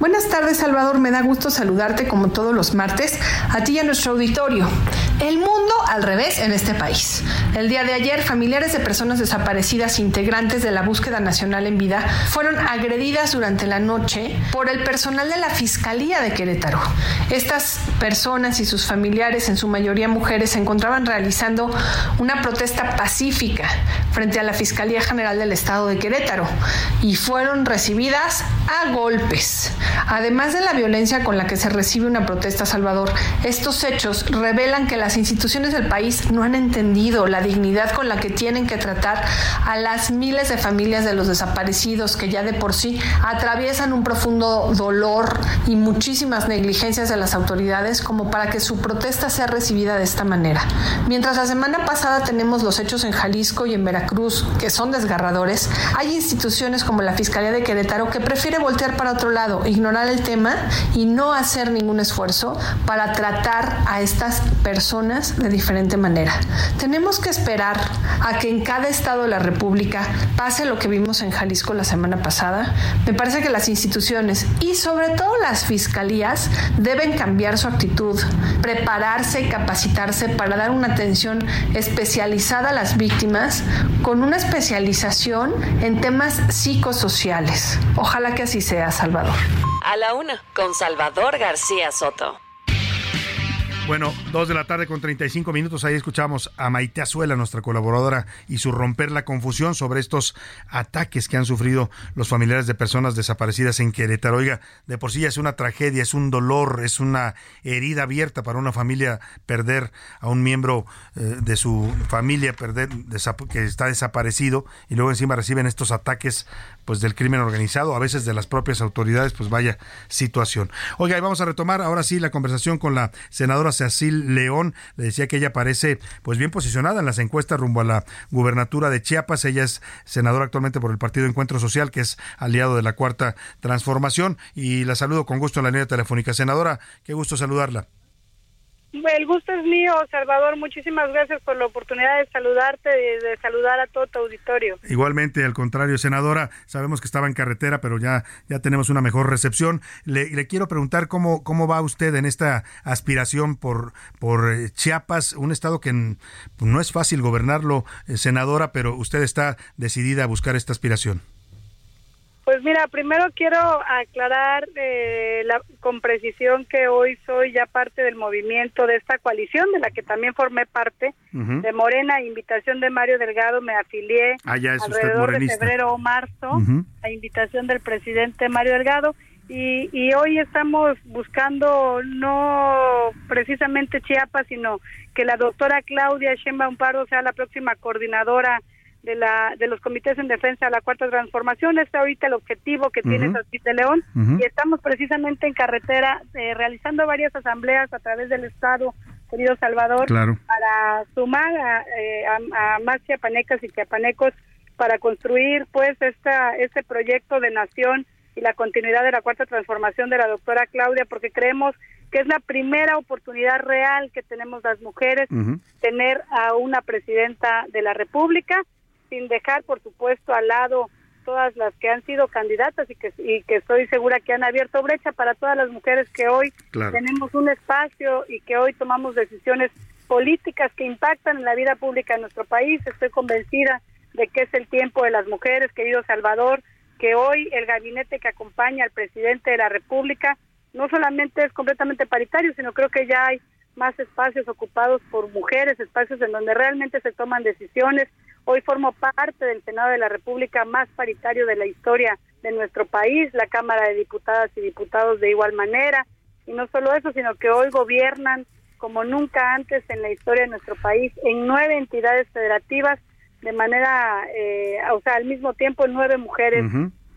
Buenas tardes, Salvador. Me da gusto saludarte como todos los martes, a ti y a nuestro auditorio. El mundo al revés en este país. El día de ayer, familiares de personas desaparecidas integrantes de la búsqueda nacional en vida fueron agredidas durante la noche por el personal de la Fiscalía de Querétaro. Estas personas y sus familiares, en su mayoría mujeres, se encontraban realizando una protesta pacífica frente a la Fiscalía General del Estado de Querétaro y fueron recibidas a golpes. Además de la violencia con la que se recibe una protesta, Salvador, estos hechos revelan que las instituciones del país no han entendido la dignidad con la que tienen que tratar a las miles de familias de los desaparecidos que ya de por sí atraviesan un profundo dolor y muchísimas negligencias de las autoridades como para que su protesta sea recibida de esta manera. Mientras la semana pasada tenemos los hechos en Jalisco y en Veracruz que son desgarradores, hay instituciones como la Fiscalía de Querétaro que prefiere voltear para otro lado, ignorar el tema y no hacer ningún esfuerzo para tratar a estas personas de diferente manera. Tenemos que esperar a que en cada estado de la República pase lo que vimos en Jalisco la semana pasada. Me parece que las instituciones y sobre todo las fiscalías deben cambiar su actitud, prepararse y capacitarse para dar una atención especializada a las víctimas con una especialización en temas psicosociales. Ojalá que así sea, Salvador. A la una, con Salvador García Soto. Bueno, dos de la tarde con 35 minutos. Ahí escuchamos a Maite Azuela, nuestra colaboradora, y su romper la confusión sobre estos ataques que han sufrido los familiares de personas desaparecidas en Querétaro. Oiga, de por sí ya es una tragedia, es un dolor, es una herida abierta para una familia perder a un miembro eh, de su familia, perder que está desaparecido, y luego encima reciben estos ataques pues del crimen organizado, a veces de las propias autoridades, pues vaya situación. Oiga, y vamos a retomar ahora sí la conversación con la senadora Cecil León. Le decía que ella parece pues bien posicionada en las encuestas rumbo a la gubernatura de Chiapas. Ella es senadora actualmente por el Partido Encuentro Social, que es aliado de la Cuarta Transformación. Y la saludo con gusto en la línea telefónica. Senadora, qué gusto saludarla. El gusto es mío, Salvador. Muchísimas gracias por la oportunidad de saludarte y de saludar a todo tu auditorio. Igualmente, al contrario, senadora, sabemos que estaba en carretera, pero ya, ya tenemos una mejor recepción. Le, le quiero preguntar cómo, cómo va usted en esta aspiración por, por eh, Chiapas, un estado que no es fácil gobernarlo, eh, senadora, pero usted está decidida a buscar esta aspiración. Pues mira, primero quiero aclarar eh, la, con precisión que hoy soy ya parte del movimiento de esta coalición, de la que también formé parte, de Morena, invitación de Mario Delgado, me afilié ah, ya es alrededor de febrero o marzo, a invitación del presidente Mario Delgado, y, y hoy estamos buscando no precisamente Chiapas, sino que la doctora Claudia Sheinbaum Pardo sea la próxima coordinadora de la de los comités en defensa de la cuarta transformación. Este ahorita el objetivo que tiene Sastil de León. Y estamos precisamente en carretera eh, realizando varias asambleas a través del estado querido Salvador para sumar a, eh, a, a más chiapanecas y chiapanecos para construir pues esta este proyecto de nación y la continuidad de la cuarta transformación de la doctora Claudia porque creemos que es la primera oportunidad real que tenemos las mujeres tener a una presidenta de la República sin dejar, por supuesto, al lado todas las que han sido candidatas y que, y que estoy segura que han abierto brecha para todas las mujeres que hoy tenemos un espacio y que hoy tomamos decisiones políticas que impactan en la vida pública de nuestro país. Estoy convencida de que es el tiempo de las mujeres, querido Salvador, que hoy el gabinete que acompaña al presidente de la República no solamente es completamente paritario, sino creo que ya hay más espacios ocupados por mujeres, espacios en donde realmente se toman decisiones, Hoy formo parte del Senado de la República más paritario de la historia de nuestro país, la Cámara de Diputadas y Diputados de igual manera. Y no solo eso, sino que hoy gobiernan como nunca antes en la historia de nuestro país en nueve entidades federativas de manera, eh, o sea, al mismo tiempo nueve mujeres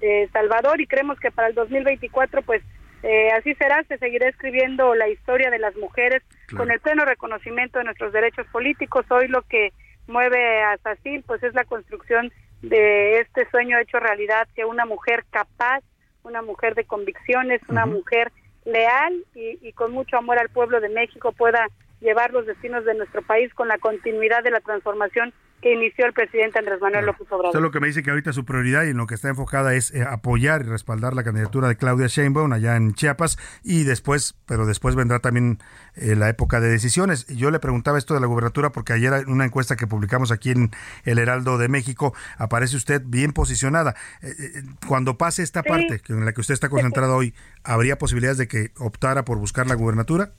de Salvador y creemos que para el 2024 pues eh, así será, se seguirá escribiendo la historia de las mujeres con el pleno reconocimiento de nuestros derechos políticos. Hoy lo que mueve a Sacil, pues es la construcción de este sueño hecho realidad, que una mujer capaz, una mujer de convicciones, una mujer leal y, y, con mucho amor al pueblo de México pueda llevar los destinos de nuestro país con la continuidad de la transformación que inició el presidente Andrés Manuel López Obrador. Usted lo que me dice que ahorita su prioridad y en lo que está enfocada es eh, apoyar y respaldar la candidatura de Claudia Sheinbaum allá en Chiapas y después, pero después vendrá también eh, la época de decisiones. Yo le preguntaba esto de la gubernatura porque ayer en una encuesta que publicamos aquí en El Heraldo de México aparece usted bien posicionada. Eh, cuando pase esta parte en la que usted está concentrada hoy, ¿habría posibilidades de que optara por buscar la gubernatura?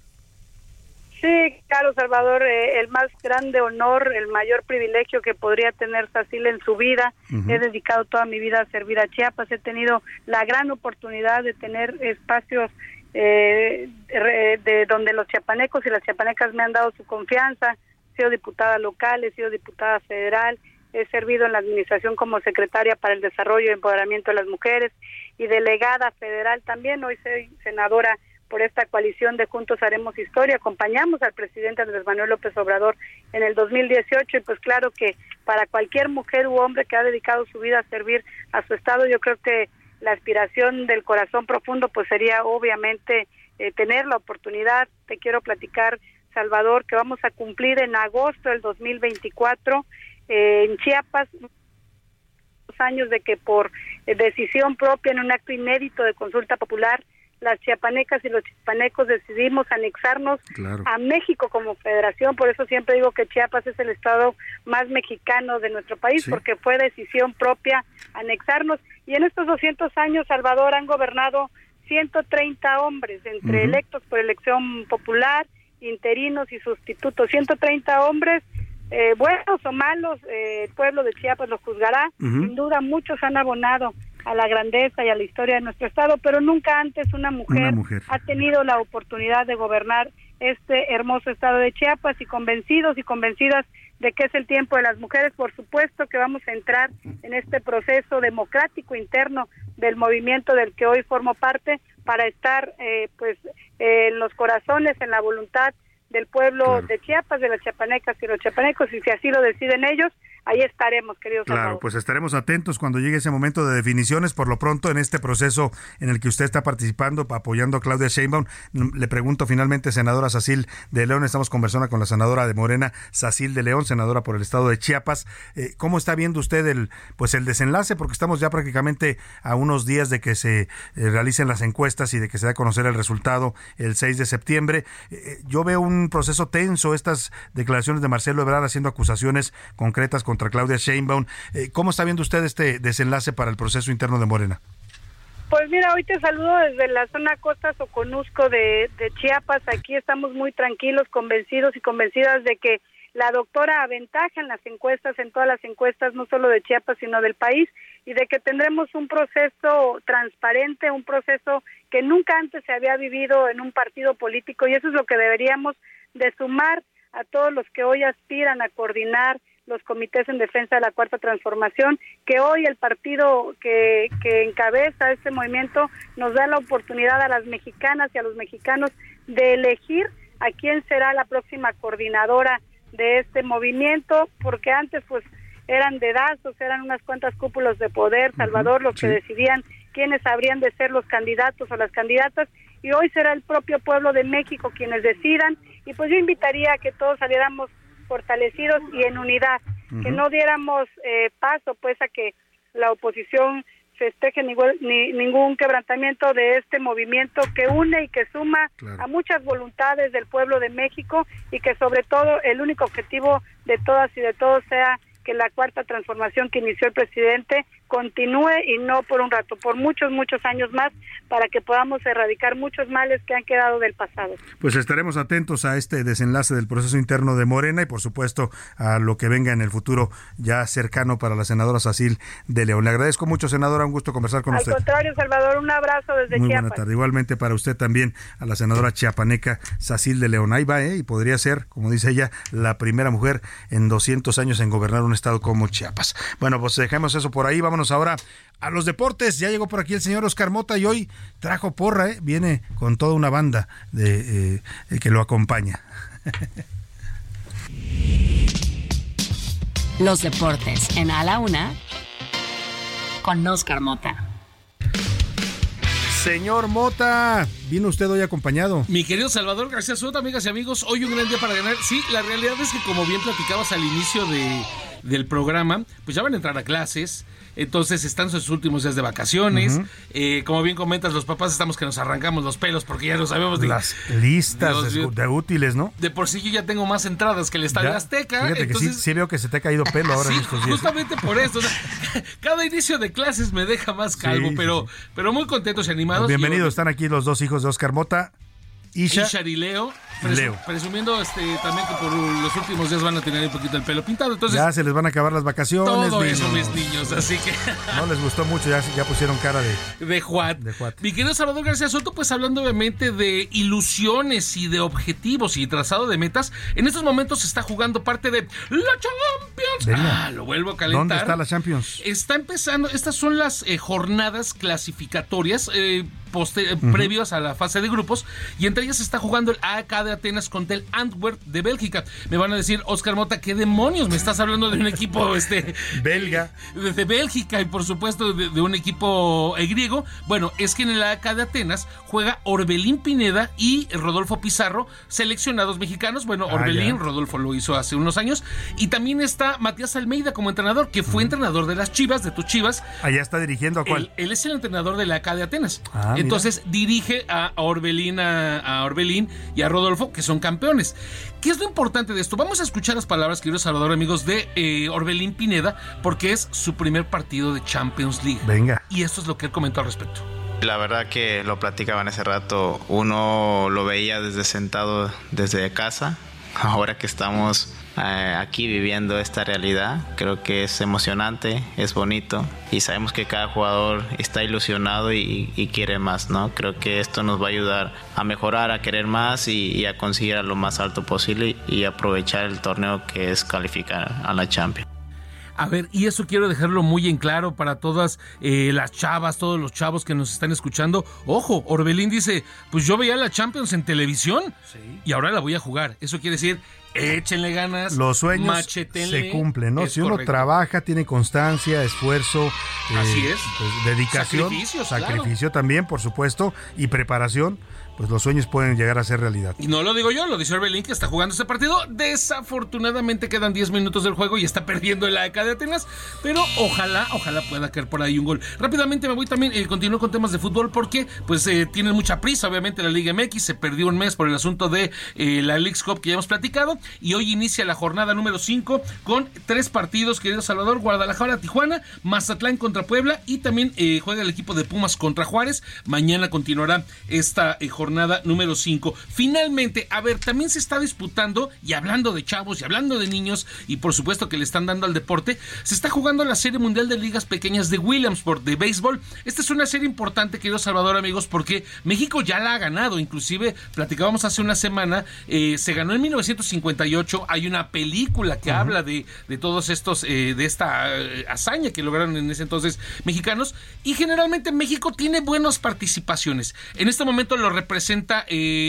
Sí, Carlos Salvador, eh, el más grande honor, el mayor privilegio que podría tener Sacil en su vida. He dedicado toda mi vida a servir a Chiapas. He tenido la gran oportunidad de tener espacios eh, de donde los chiapanecos y las chiapanecas me han dado su confianza. He sido diputada local, he sido diputada federal, he servido en la administración como secretaria para el desarrollo y empoderamiento de las mujeres y delegada federal también. Hoy soy senadora por esta coalición de Juntos Haremos Historia. Acompañamos al presidente Andrés Manuel López Obrador en el 2018 y pues claro que para cualquier mujer u hombre que ha dedicado su vida a servir a su Estado, yo creo que la aspiración del corazón profundo pues sería obviamente eh, tener la oportunidad, te quiero platicar Salvador, que vamos a cumplir en agosto del 2024 eh, en Chiapas años de que por eh, decisión propia en un acto inédito de consulta popular las chiapanecas y los chiapanecos decidimos anexarnos a México como federación, por eso siempre digo que Chiapas es el estado más mexicano de nuestro país, porque fue decisión propia anexarnos. Y en estos 200 años, Salvador han gobernado 130 hombres, entre electos por elección popular, interinos y sustitutos, 130 hombres eh, buenos o malos, eh, el pueblo de Chiapas lo juzgará. Sin duda, muchos han abonado a la grandeza y a la historia de nuestro estado, pero nunca antes una mujer, ha tenido la oportunidad de gobernar este hermoso estado de Chiapas y convencidos y convencidas de que es el tiempo de las mujeres, por supuesto que vamos a entrar en este proceso democrático interno del movimiento del que hoy formo parte para estar eh, pues en los corazones, en la voluntad del pueblo de Chiapas, de las chiapanecas y los chiapanecos, y si así lo deciden ellos, ahí estaremos, queridos Claro, pues estaremos atentos cuando llegue ese momento de definiciones. Por lo pronto, en este proceso en el que usted está participando, apoyando a Claudia Sheinbaum, mm, le pregunto finalmente, senadora Sacil de León, estamos conversando con la senadora de Morena, Sacil de León, senadora por el estado de Chiapas. Eh, ¿Cómo está viendo usted el, pues el desenlace? Porque estamos ya prácticamente a unos días de que se eh, realicen las encuestas y de que se dé a conocer el resultado el 6 de septiembre. Eh, yo veo un proceso tenso, estas declaraciones de Marcelo Ebrard haciendo acusaciones concretas contra Claudia Sheinbaum. Eh, ¿Cómo está viendo usted este desenlace para el proceso interno de Morena? Pues mira, hoy te saludo desde la zona Costa Soconusco de, de Chiapas. Aquí estamos muy tranquilos, convencidos y convencidas de que la doctora aventaja en las encuestas, en todas las encuestas, no solo de Chiapas, sino del país, y de que tendremos un proceso transparente, un proceso que nunca antes se había vivido en un partido político, y eso es lo que deberíamos de sumar a todos los que hoy aspiran a coordinar los comités en defensa de la cuarta transformación, que hoy el partido que, que encabeza este movimiento nos da la oportunidad a las mexicanas y a los mexicanos de elegir a quién será la próxima coordinadora de este movimiento, porque antes pues eran dedazos, eran unas cuantas cúpulas de poder, Salvador, los que decidían quiénes habrían de ser los candidatos o las candidatas, y hoy será el propio pueblo de México quienes decidan, y pues yo invitaría a que todos saliéramos fortalecidos y en unidad, que no diéramos eh, paso pues a que la oposición festeje ningún, ni, ningún quebrantamiento de este movimiento que une y que suma a muchas voluntades del pueblo de México y que sobre todo el único objetivo de todas y de todos sea que la cuarta transformación que inició el presidente continúe y no por un rato, por muchos, muchos años más, para que podamos erradicar muchos males que han quedado del pasado. Pues estaremos atentos a este desenlace del proceso interno de Morena y por supuesto a lo que venga en el futuro ya cercano para la senadora Sacil de León. Le agradezco mucho, senadora, un gusto conversar con usted. Al contrario, Salvador, un abrazo desde Muy Chiapas. buena tarde. Igualmente para usted también, a la senadora chiapaneca Sacil de León. Ahí va, ¿eh? Y podría ser, como dice ella, la primera mujer en 200 años en gobernar un estado como Chiapas. Bueno, pues dejemos eso por ahí. Vámonos ahora a los deportes. Ya llegó por aquí el señor Oscar Mota y hoy trajo porra, ¿eh? Viene con toda una banda de eh, que lo acompaña. Los deportes en A la Una con Oscar Mota. Señor Mota, vino usted hoy acompañado. Mi querido Salvador García Soto, amigas y amigos, hoy un gran día para ganar. Sí, la realidad es que como bien platicabas al inicio de, del programa, pues ya van a entrar a clases, entonces están sus últimos días de vacaciones. Eh, como bien comentas, los papás estamos que nos arrancamos los pelos porque ya lo sabemos. De, Las listas de, útiles, ¿no? de por sí yo ya tengo más entradas que el Estadio Ya, Azteca. Fíjate que sí, sí veo que se te ha caído pelo ahora Sí, en estos días. justamente por eso. o sea, cada inicio de clases me deja más calvo, Sí, pero, pero muy contentos y animados. Bienvenidos, están aquí los dos hijos de Oscar Mota. Isha, Ishar y Leo, Leo. presumiendo este, también que por los últimos días van a tener un poquito el pelo pintado. Entonces, ya se les van a acabar las vacaciones. todo eso, mis niños. Así que, No les gustó mucho, ya, ya pusieron cara de... de Juan. Mi querido Salvador García Soto, pues hablando obviamente de ilusiones y de objetivos y trazado de metas, en estos momentos se está jugando parte de la Champions. Venga. Ah, lo vuelvo a calentar. ¿Dónde está la Champions? Está empezando, estas son las eh, jornadas clasificatorias eh, poste- Ujú. previos a la fase de grupos y entre ellas se está jugando el AEK de Atenas contra el Antwerp de Bélgica. Me van a decir, Oscar Mota, ¿qué demonios? Me estás hablando de un equipo este belga. De, de Bélgica y por supuesto de, de un equipo eh, griego. Bueno, es que en el AEK de Atenas juega Orbelín Pineda y Rodolfo Pizarro, seleccionados mexicanos. Bueno, Ah, Orbelín, ya. Rodolfo lo hizo hace unos años. Y también está Matías Almeida como entrenador, que fue entrenador de las Chivas, de tus Chivas. Allá está dirigiendo a cuál. Él, él es el entrenador de la AK de Atenas. Ah, mira. Entonces dirige a Orbelín, a, a Orbelín y a Rodolfo, que son campeones. ¿Qué es lo importante de esto? Vamos a escuchar las palabras, queridos Salvador, amigos, de eh, Orbelín Pineda, porque es su primer partido de Champions League. Venga. Y esto es lo que él comentó al respecto. La verdad que lo platicaban hace rato, uno lo veía desde sentado desde casa, ahora que estamos eh, aquí viviendo esta realidad, creo que es emocionante, es bonito y sabemos que cada jugador está ilusionado y, y quiere más, ¿no? Creo que esto nos va a ayudar a mejorar, a querer más y, y a conseguir a lo más alto posible y aprovechar el torneo que es calificar a la Champions. A ver, y eso quiero dejarlo muy en claro para todas eh, las chavas, todos los chavos que nos están escuchando. Ojo, Orbelín dice, pues yo veía la Champions en televisión y ahora la voy a jugar. Eso quiere decir, échenle ganas, Los sueños machetenle. se cumplen, ¿no? Es Si uno correcto. trabaja, tiene constancia, esfuerzo, eh, Así es. pues, dedicación, claro. sacrificio también, por supuesto, y preparación, pues los sueños pueden llegar a ser realidad. Y no lo digo yo, lo dice Orbelín que está jugando este partido. Desafortunadamente quedan 10 minutos del juego y está perdiendo el AEK de Atenas. Pero ojalá, ojalá pueda caer por ahí un gol. Rápidamente me voy también, eh, continúo con temas de fútbol porque pues eh, tienen mucha prisa. Obviamente la Liga MX se perdió un mes por el asunto de eh, la League's Cup que ya hemos platicado. Y hoy inicia la jornada número 5 con tres partidos, querido Salvador. Guadalajara, Tijuana, Mazatlán contra Puebla y también eh, juega el equipo de Pumas contra Juárez. Mañana continuará esta eh, jornada jornada número 5. Finalmente, a ver, también se está disputando, y hablando de chavos, y hablando de niños, y por supuesto que le están dando al deporte, se está jugando la Serie Mundial de Ligas Pequeñas de Williamsport de béisbol. Esta es una serie importante, querido Salvador, amigos, porque México ya la ha ganado. Inclusive, platicábamos hace una semana, eh, se ganó en 1958. Hay una película que habla de, de todos estos, eh, de esta eh, hazaña que lograron en ese entonces mexicanos. Y generalmente México tiene buenas participaciones. En este momento lo representa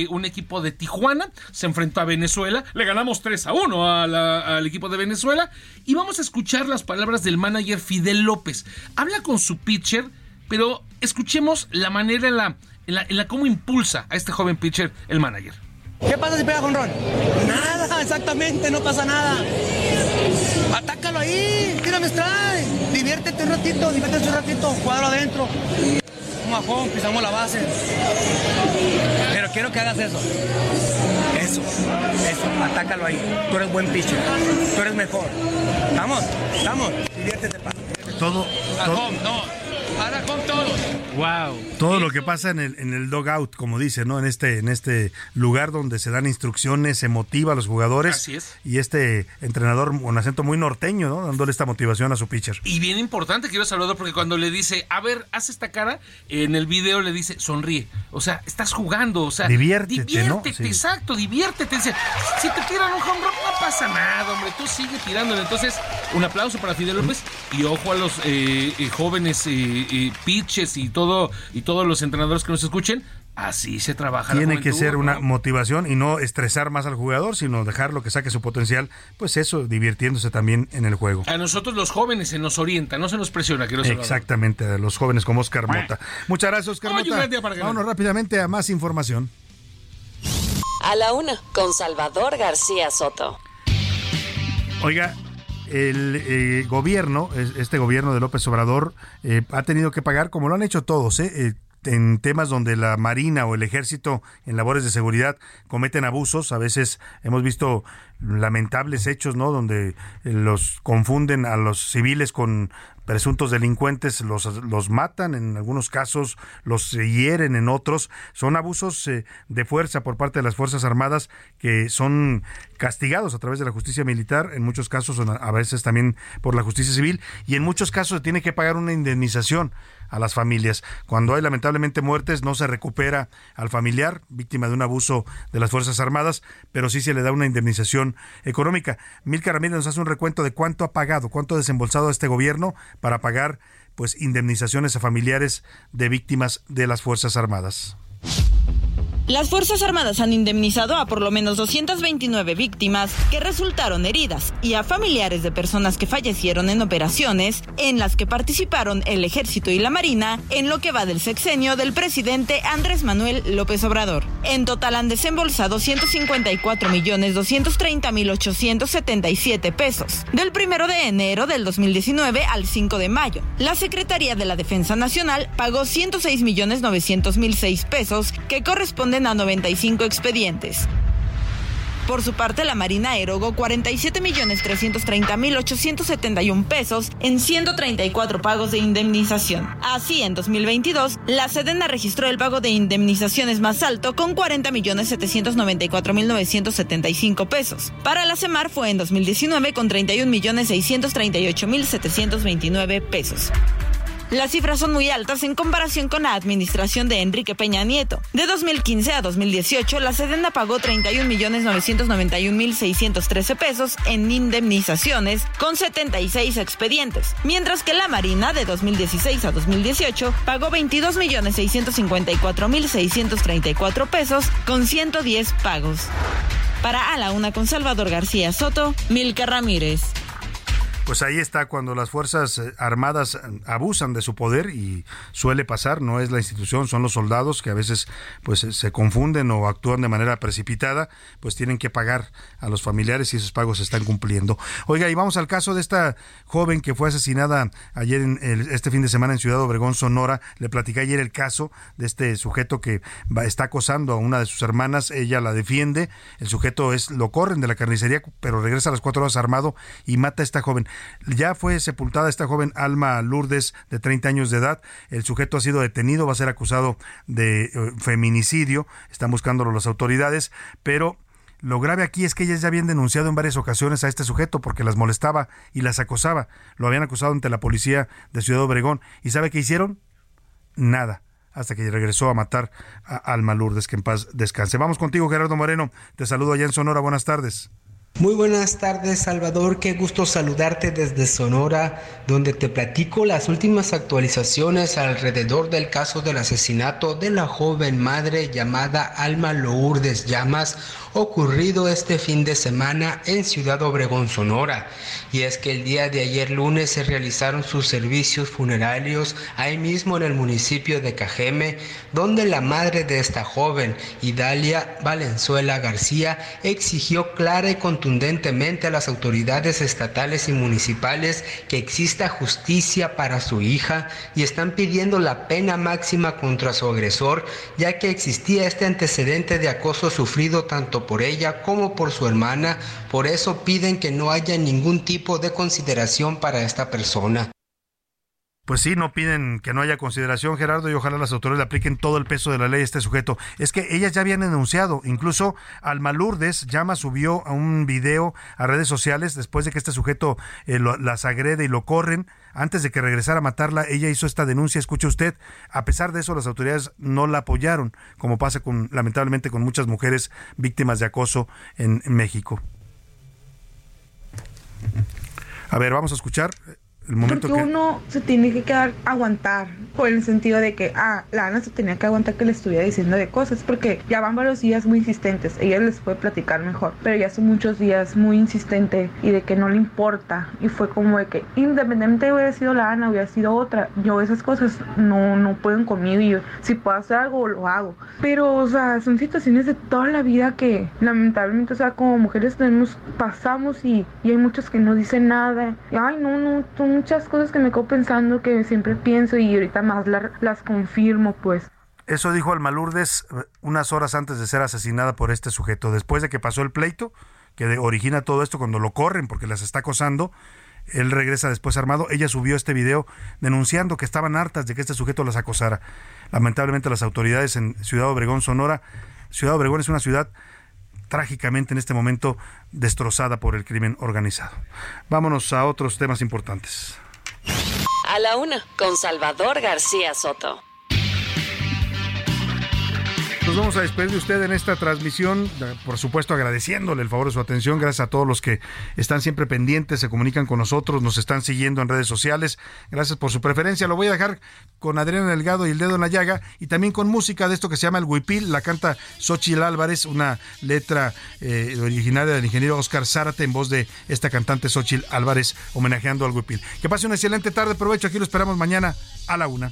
un equipo de Tijuana. Se enfrentó a Venezuela. Le ganamos 3 a 1 al equipo de Venezuela. Y vamos a escuchar las palabras del manager Fidel López. Habla con su pitcher, pero escuchemos la manera en la, en la, cómo impulsa a este joven pitcher el manager. ¿Qué pasa si pega con Ron? Nada, exactamente, no pasa nada. Atácalo ahí, tírame strike. Diviértete un ratito, diviértete un ratito, cuadro adentro. Majón, pisamos la base. Pero quiero que hagas eso. Eso, eso, atácalo ahí. Tú eres buen pitcher. Tú eres mejor. ¿Estamos? ¿Estamos? Diviértete, pa. Todo. todo. no. Ahora con todos. Wow. Todo lo que pasa en el, en el dogout, como dice, ¿no? En este, en este lugar donde se dan instrucciones, se motiva a los jugadores. Así es. Y este entrenador con acento muy norteño, ¿no? Dándole esta motivación a su pitcher. Y bien importante, quiero Salvador, porque cuando le dice, a ver, haz esta cara, en el video le dice, sonríe. O sea, estás jugando, o sea. Diviértete, diviértete, exacto, diviértete. Dice, si te tiran un home run, no pasa nada, hombre. Tú sigue tirándole. Entonces, un aplauso para Fidel López y ojo a los eh, eh, jóvenes eh, y pitches y todo y todos los entrenadores que nos escuchen, así se trabaja. Tiene que ser una motivación y no estresar más al jugador, sino dejarlo que saque su potencial, pues eso, divirtiéndose también en el juego. A nosotros los jóvenes se nos orienta, no se nos presiona. Que Exactamente, a los jóvenes como Oscar Mota. Muchas gracias, Oscar Mota. Vámonos rápidamente a más información. A la una, con Salvador García Soto. Oiga, el eh, gobierno, este gobierno de López Obrador, eh, ha tenido que pagar, como lo han hecho todos, eh, en temas donde la Marina o el Ejército en labores de seguridad cometen abusos. A veces hemos visto lamentables hechos, ¿no? Donde los confunden a los civiles con presuntos delincuentes los, los matan, en algunos casos los hieren, en otros. Son abusos eh, de fuerza por parte de las Fuerzas Armadas que son castigados a través de la justicia militar, en muchos casos, a veces también por la justicia civil, y en muchos casos se tiene que pagar una indemnización a las familias. Cuando hay lamentablemente muertes, no se recupera al familiar, víctima de un abuso de las Fuerzas Armadas, pero sí se le da una indemnización económica. Milka Ramírez nos hace un recuento de cuánto ha pagado, cuánto ha desembolsado este gobierno para pagar pues indemnizaciones a familiares de víctimas de las Fuerzas Armadas. Las Fuerzas Armadas han indemnizado a por lo menos 229 víctimas que resultaron heridas y a familiares de personas que fallecieron en operaciones en las que participaron el Ejército y la Marina en lo que va del sexenio del presidente Andrés Manuel López Obrador. En total han desembolsado 154 millones 230 mil 877 pesos. Del primero de enero del 2019 al 5 de mayo, la Secretaría de la Defensa Nacional pagó 106 millones 900 mil 6 pesos que corresponden a 95 expedientes. Por su parte, la Marina erogó 47.330.871 pesos en 134 pagos de indemnización. Así, en 2022, la Sedena registró el pago de indemnizaciones más alto con 40.794.975 pesos. Para la CEMAR fue en 2019 con 31.638.729 pesos. Las cifras son muy altas en comparación con la administración de Enrique Peña Nieto. De 2015 a 2018, la Sedena pagó 31.991.613 pesos en indemnizaciones con 76 expedientes, mientras que la Marina de 2016 a 2018 pagó 22.654.634 pesos con 110 pagos. Para A la Una con Salvador García Soto, Milka Ramírez. Pues ahí está cuando las Fuerzas eh, Armadas eh, abusan de su poder y suele pasar, no es la institución, son los soldados que a veces pues se confunden o actúan de manera precipitada, pues tienen que pagar a los familiares y esos pagos se están cumpliendo. Oiga, y vamos al caso de esta joven que fue asesinada ayer en este fin de semana en Ciudad Obregón, Sonora. Le platicé ayer el caso de este sujeto que está acosando a una de sus hermanas, ella la defiende, el sujeto es lo corren de la carnicería, pero regresa a las cuatro horas armado y mata a esta joven. Ya fue sepultada esta joven Alma Lourdes de 30 años de edad. El sujeto ha sido detenido, va a ser acusado de eh, feminicidio. Están buscándolo las autoridades, pero lo grave aquí es que ellas ya habían denunciado en varias ocasiones a este sujeto porque las molestaba y las acosaba. Lo habían acusado ante la policía de Ciudad Obregón. ¿Y sabe qué hicieron? Nada hasta que regresó a matar a Alma Lourdes, que en paz descanse. Vamos contigo, Gerardo Moreno. Te saludo allá en Sonora. Buenas tardes. Muy buenas tardes, Salvador. Qué gusto saludarte desde Sonora, donde te platico las últimas actualizaciones alrededor del caso del asesinato de la joven madre llamada Alma Lourdes Llamas, ocurrido este fin de semana en Ciudad Obregón, Sonora. Y es que el día de ayer lunes se realizaron sus servicios funerarios ahí mismo en el municipio de Cajeme, donde la madre de esta joven, Idalia Valenzuela García, exigió clara y contundentemente a las autoridades estatales y municipales que exista justicia para su hija y están pidiendo la pena máxima contra su agresor, ya que existía este antecedente de acoso sufrido tanto por ella como por su hermana, por eso piden que no haya ningún tipo de consideración para esta persona. Pues sí, no piden que no haya consideración, Gerardo, y ojalá las autoridades le apliquen todo el peso de la ley a este sujeto. Es que ellas ya habían denunciado, incluso Alma Lourdes Llama subió a un video a redes sociales después de que este sujeto eh, las agrede y lo corren. Antes de que regresara a matarla, ella hizo esta denuncia, escuche usted. A pesar de eso, las autoridades no la apoyaron, como pasa con, lamentablemente con muchas mujeres víctimas de acoso en México. A ver, vamos a escuchar porque uno se tiene que quedar aguantar, por el sentido de que, ah, la Ana se tenía que aguantar que le estuviera diciendo de cosas, porque ya van varios días muy insistentes, ella les puede platicar mejor, pero ya son muchos días muy insistente y de que no le importa, y fue como de que independientemente hubiera sido la Ana, hubiera sido otra, yo esas cosas no, no pueden conmigo y yo, si puedo hacer algo, lo hago, pero, o sea, son situaciones de toda la vida que lamentablemente, o sea, como mujeres tenemos, pasamos y, y hay muchas que no dicen nada, y, ay, no, no, muchas cosas que me quedo pensando que siempre pienso y ahorita más las confirmo, pues. Eso dijo Alma Lourdes eh, unas horas antes de ser asesinada por este sujeto. Después de que pasó el pleito, que origina todo esto cuando lo corren porque las está acosando, él regresa después armado. Ella subió este video denunciando que estaban hartas de que este sujeto las acosara. Lamentablemente las autoridades en Ciudad Obregón, Sonora, Ciudad Obregón es una ciudad trágicamente en este momento destrozada por el crimen organizado. Vámonos a otros temas importantes. A la una, con Salvador García Soto. Nos vamos a despedir de usted en esta transmisión, por supuesto agradeciéndole el favor de su atención, gracias a todos los que están siempre pendientes, se comunican con nosotros, nos están siguiendo en redes sociales, gracias por su preferencia. Lo voy a dejar con Adriana Delgado y el dedo en la llaga y también con música de esto que se llama el Huipil, la canta Xochitl Álvarez, una letra eh, originaria del ingeniero Oscar Zárate en voz de esta cantante Xochitl Álvarez homenajeando al Huipil. Que pase una excelente tarde, provecho, aquí lo esperamos mañana a la una.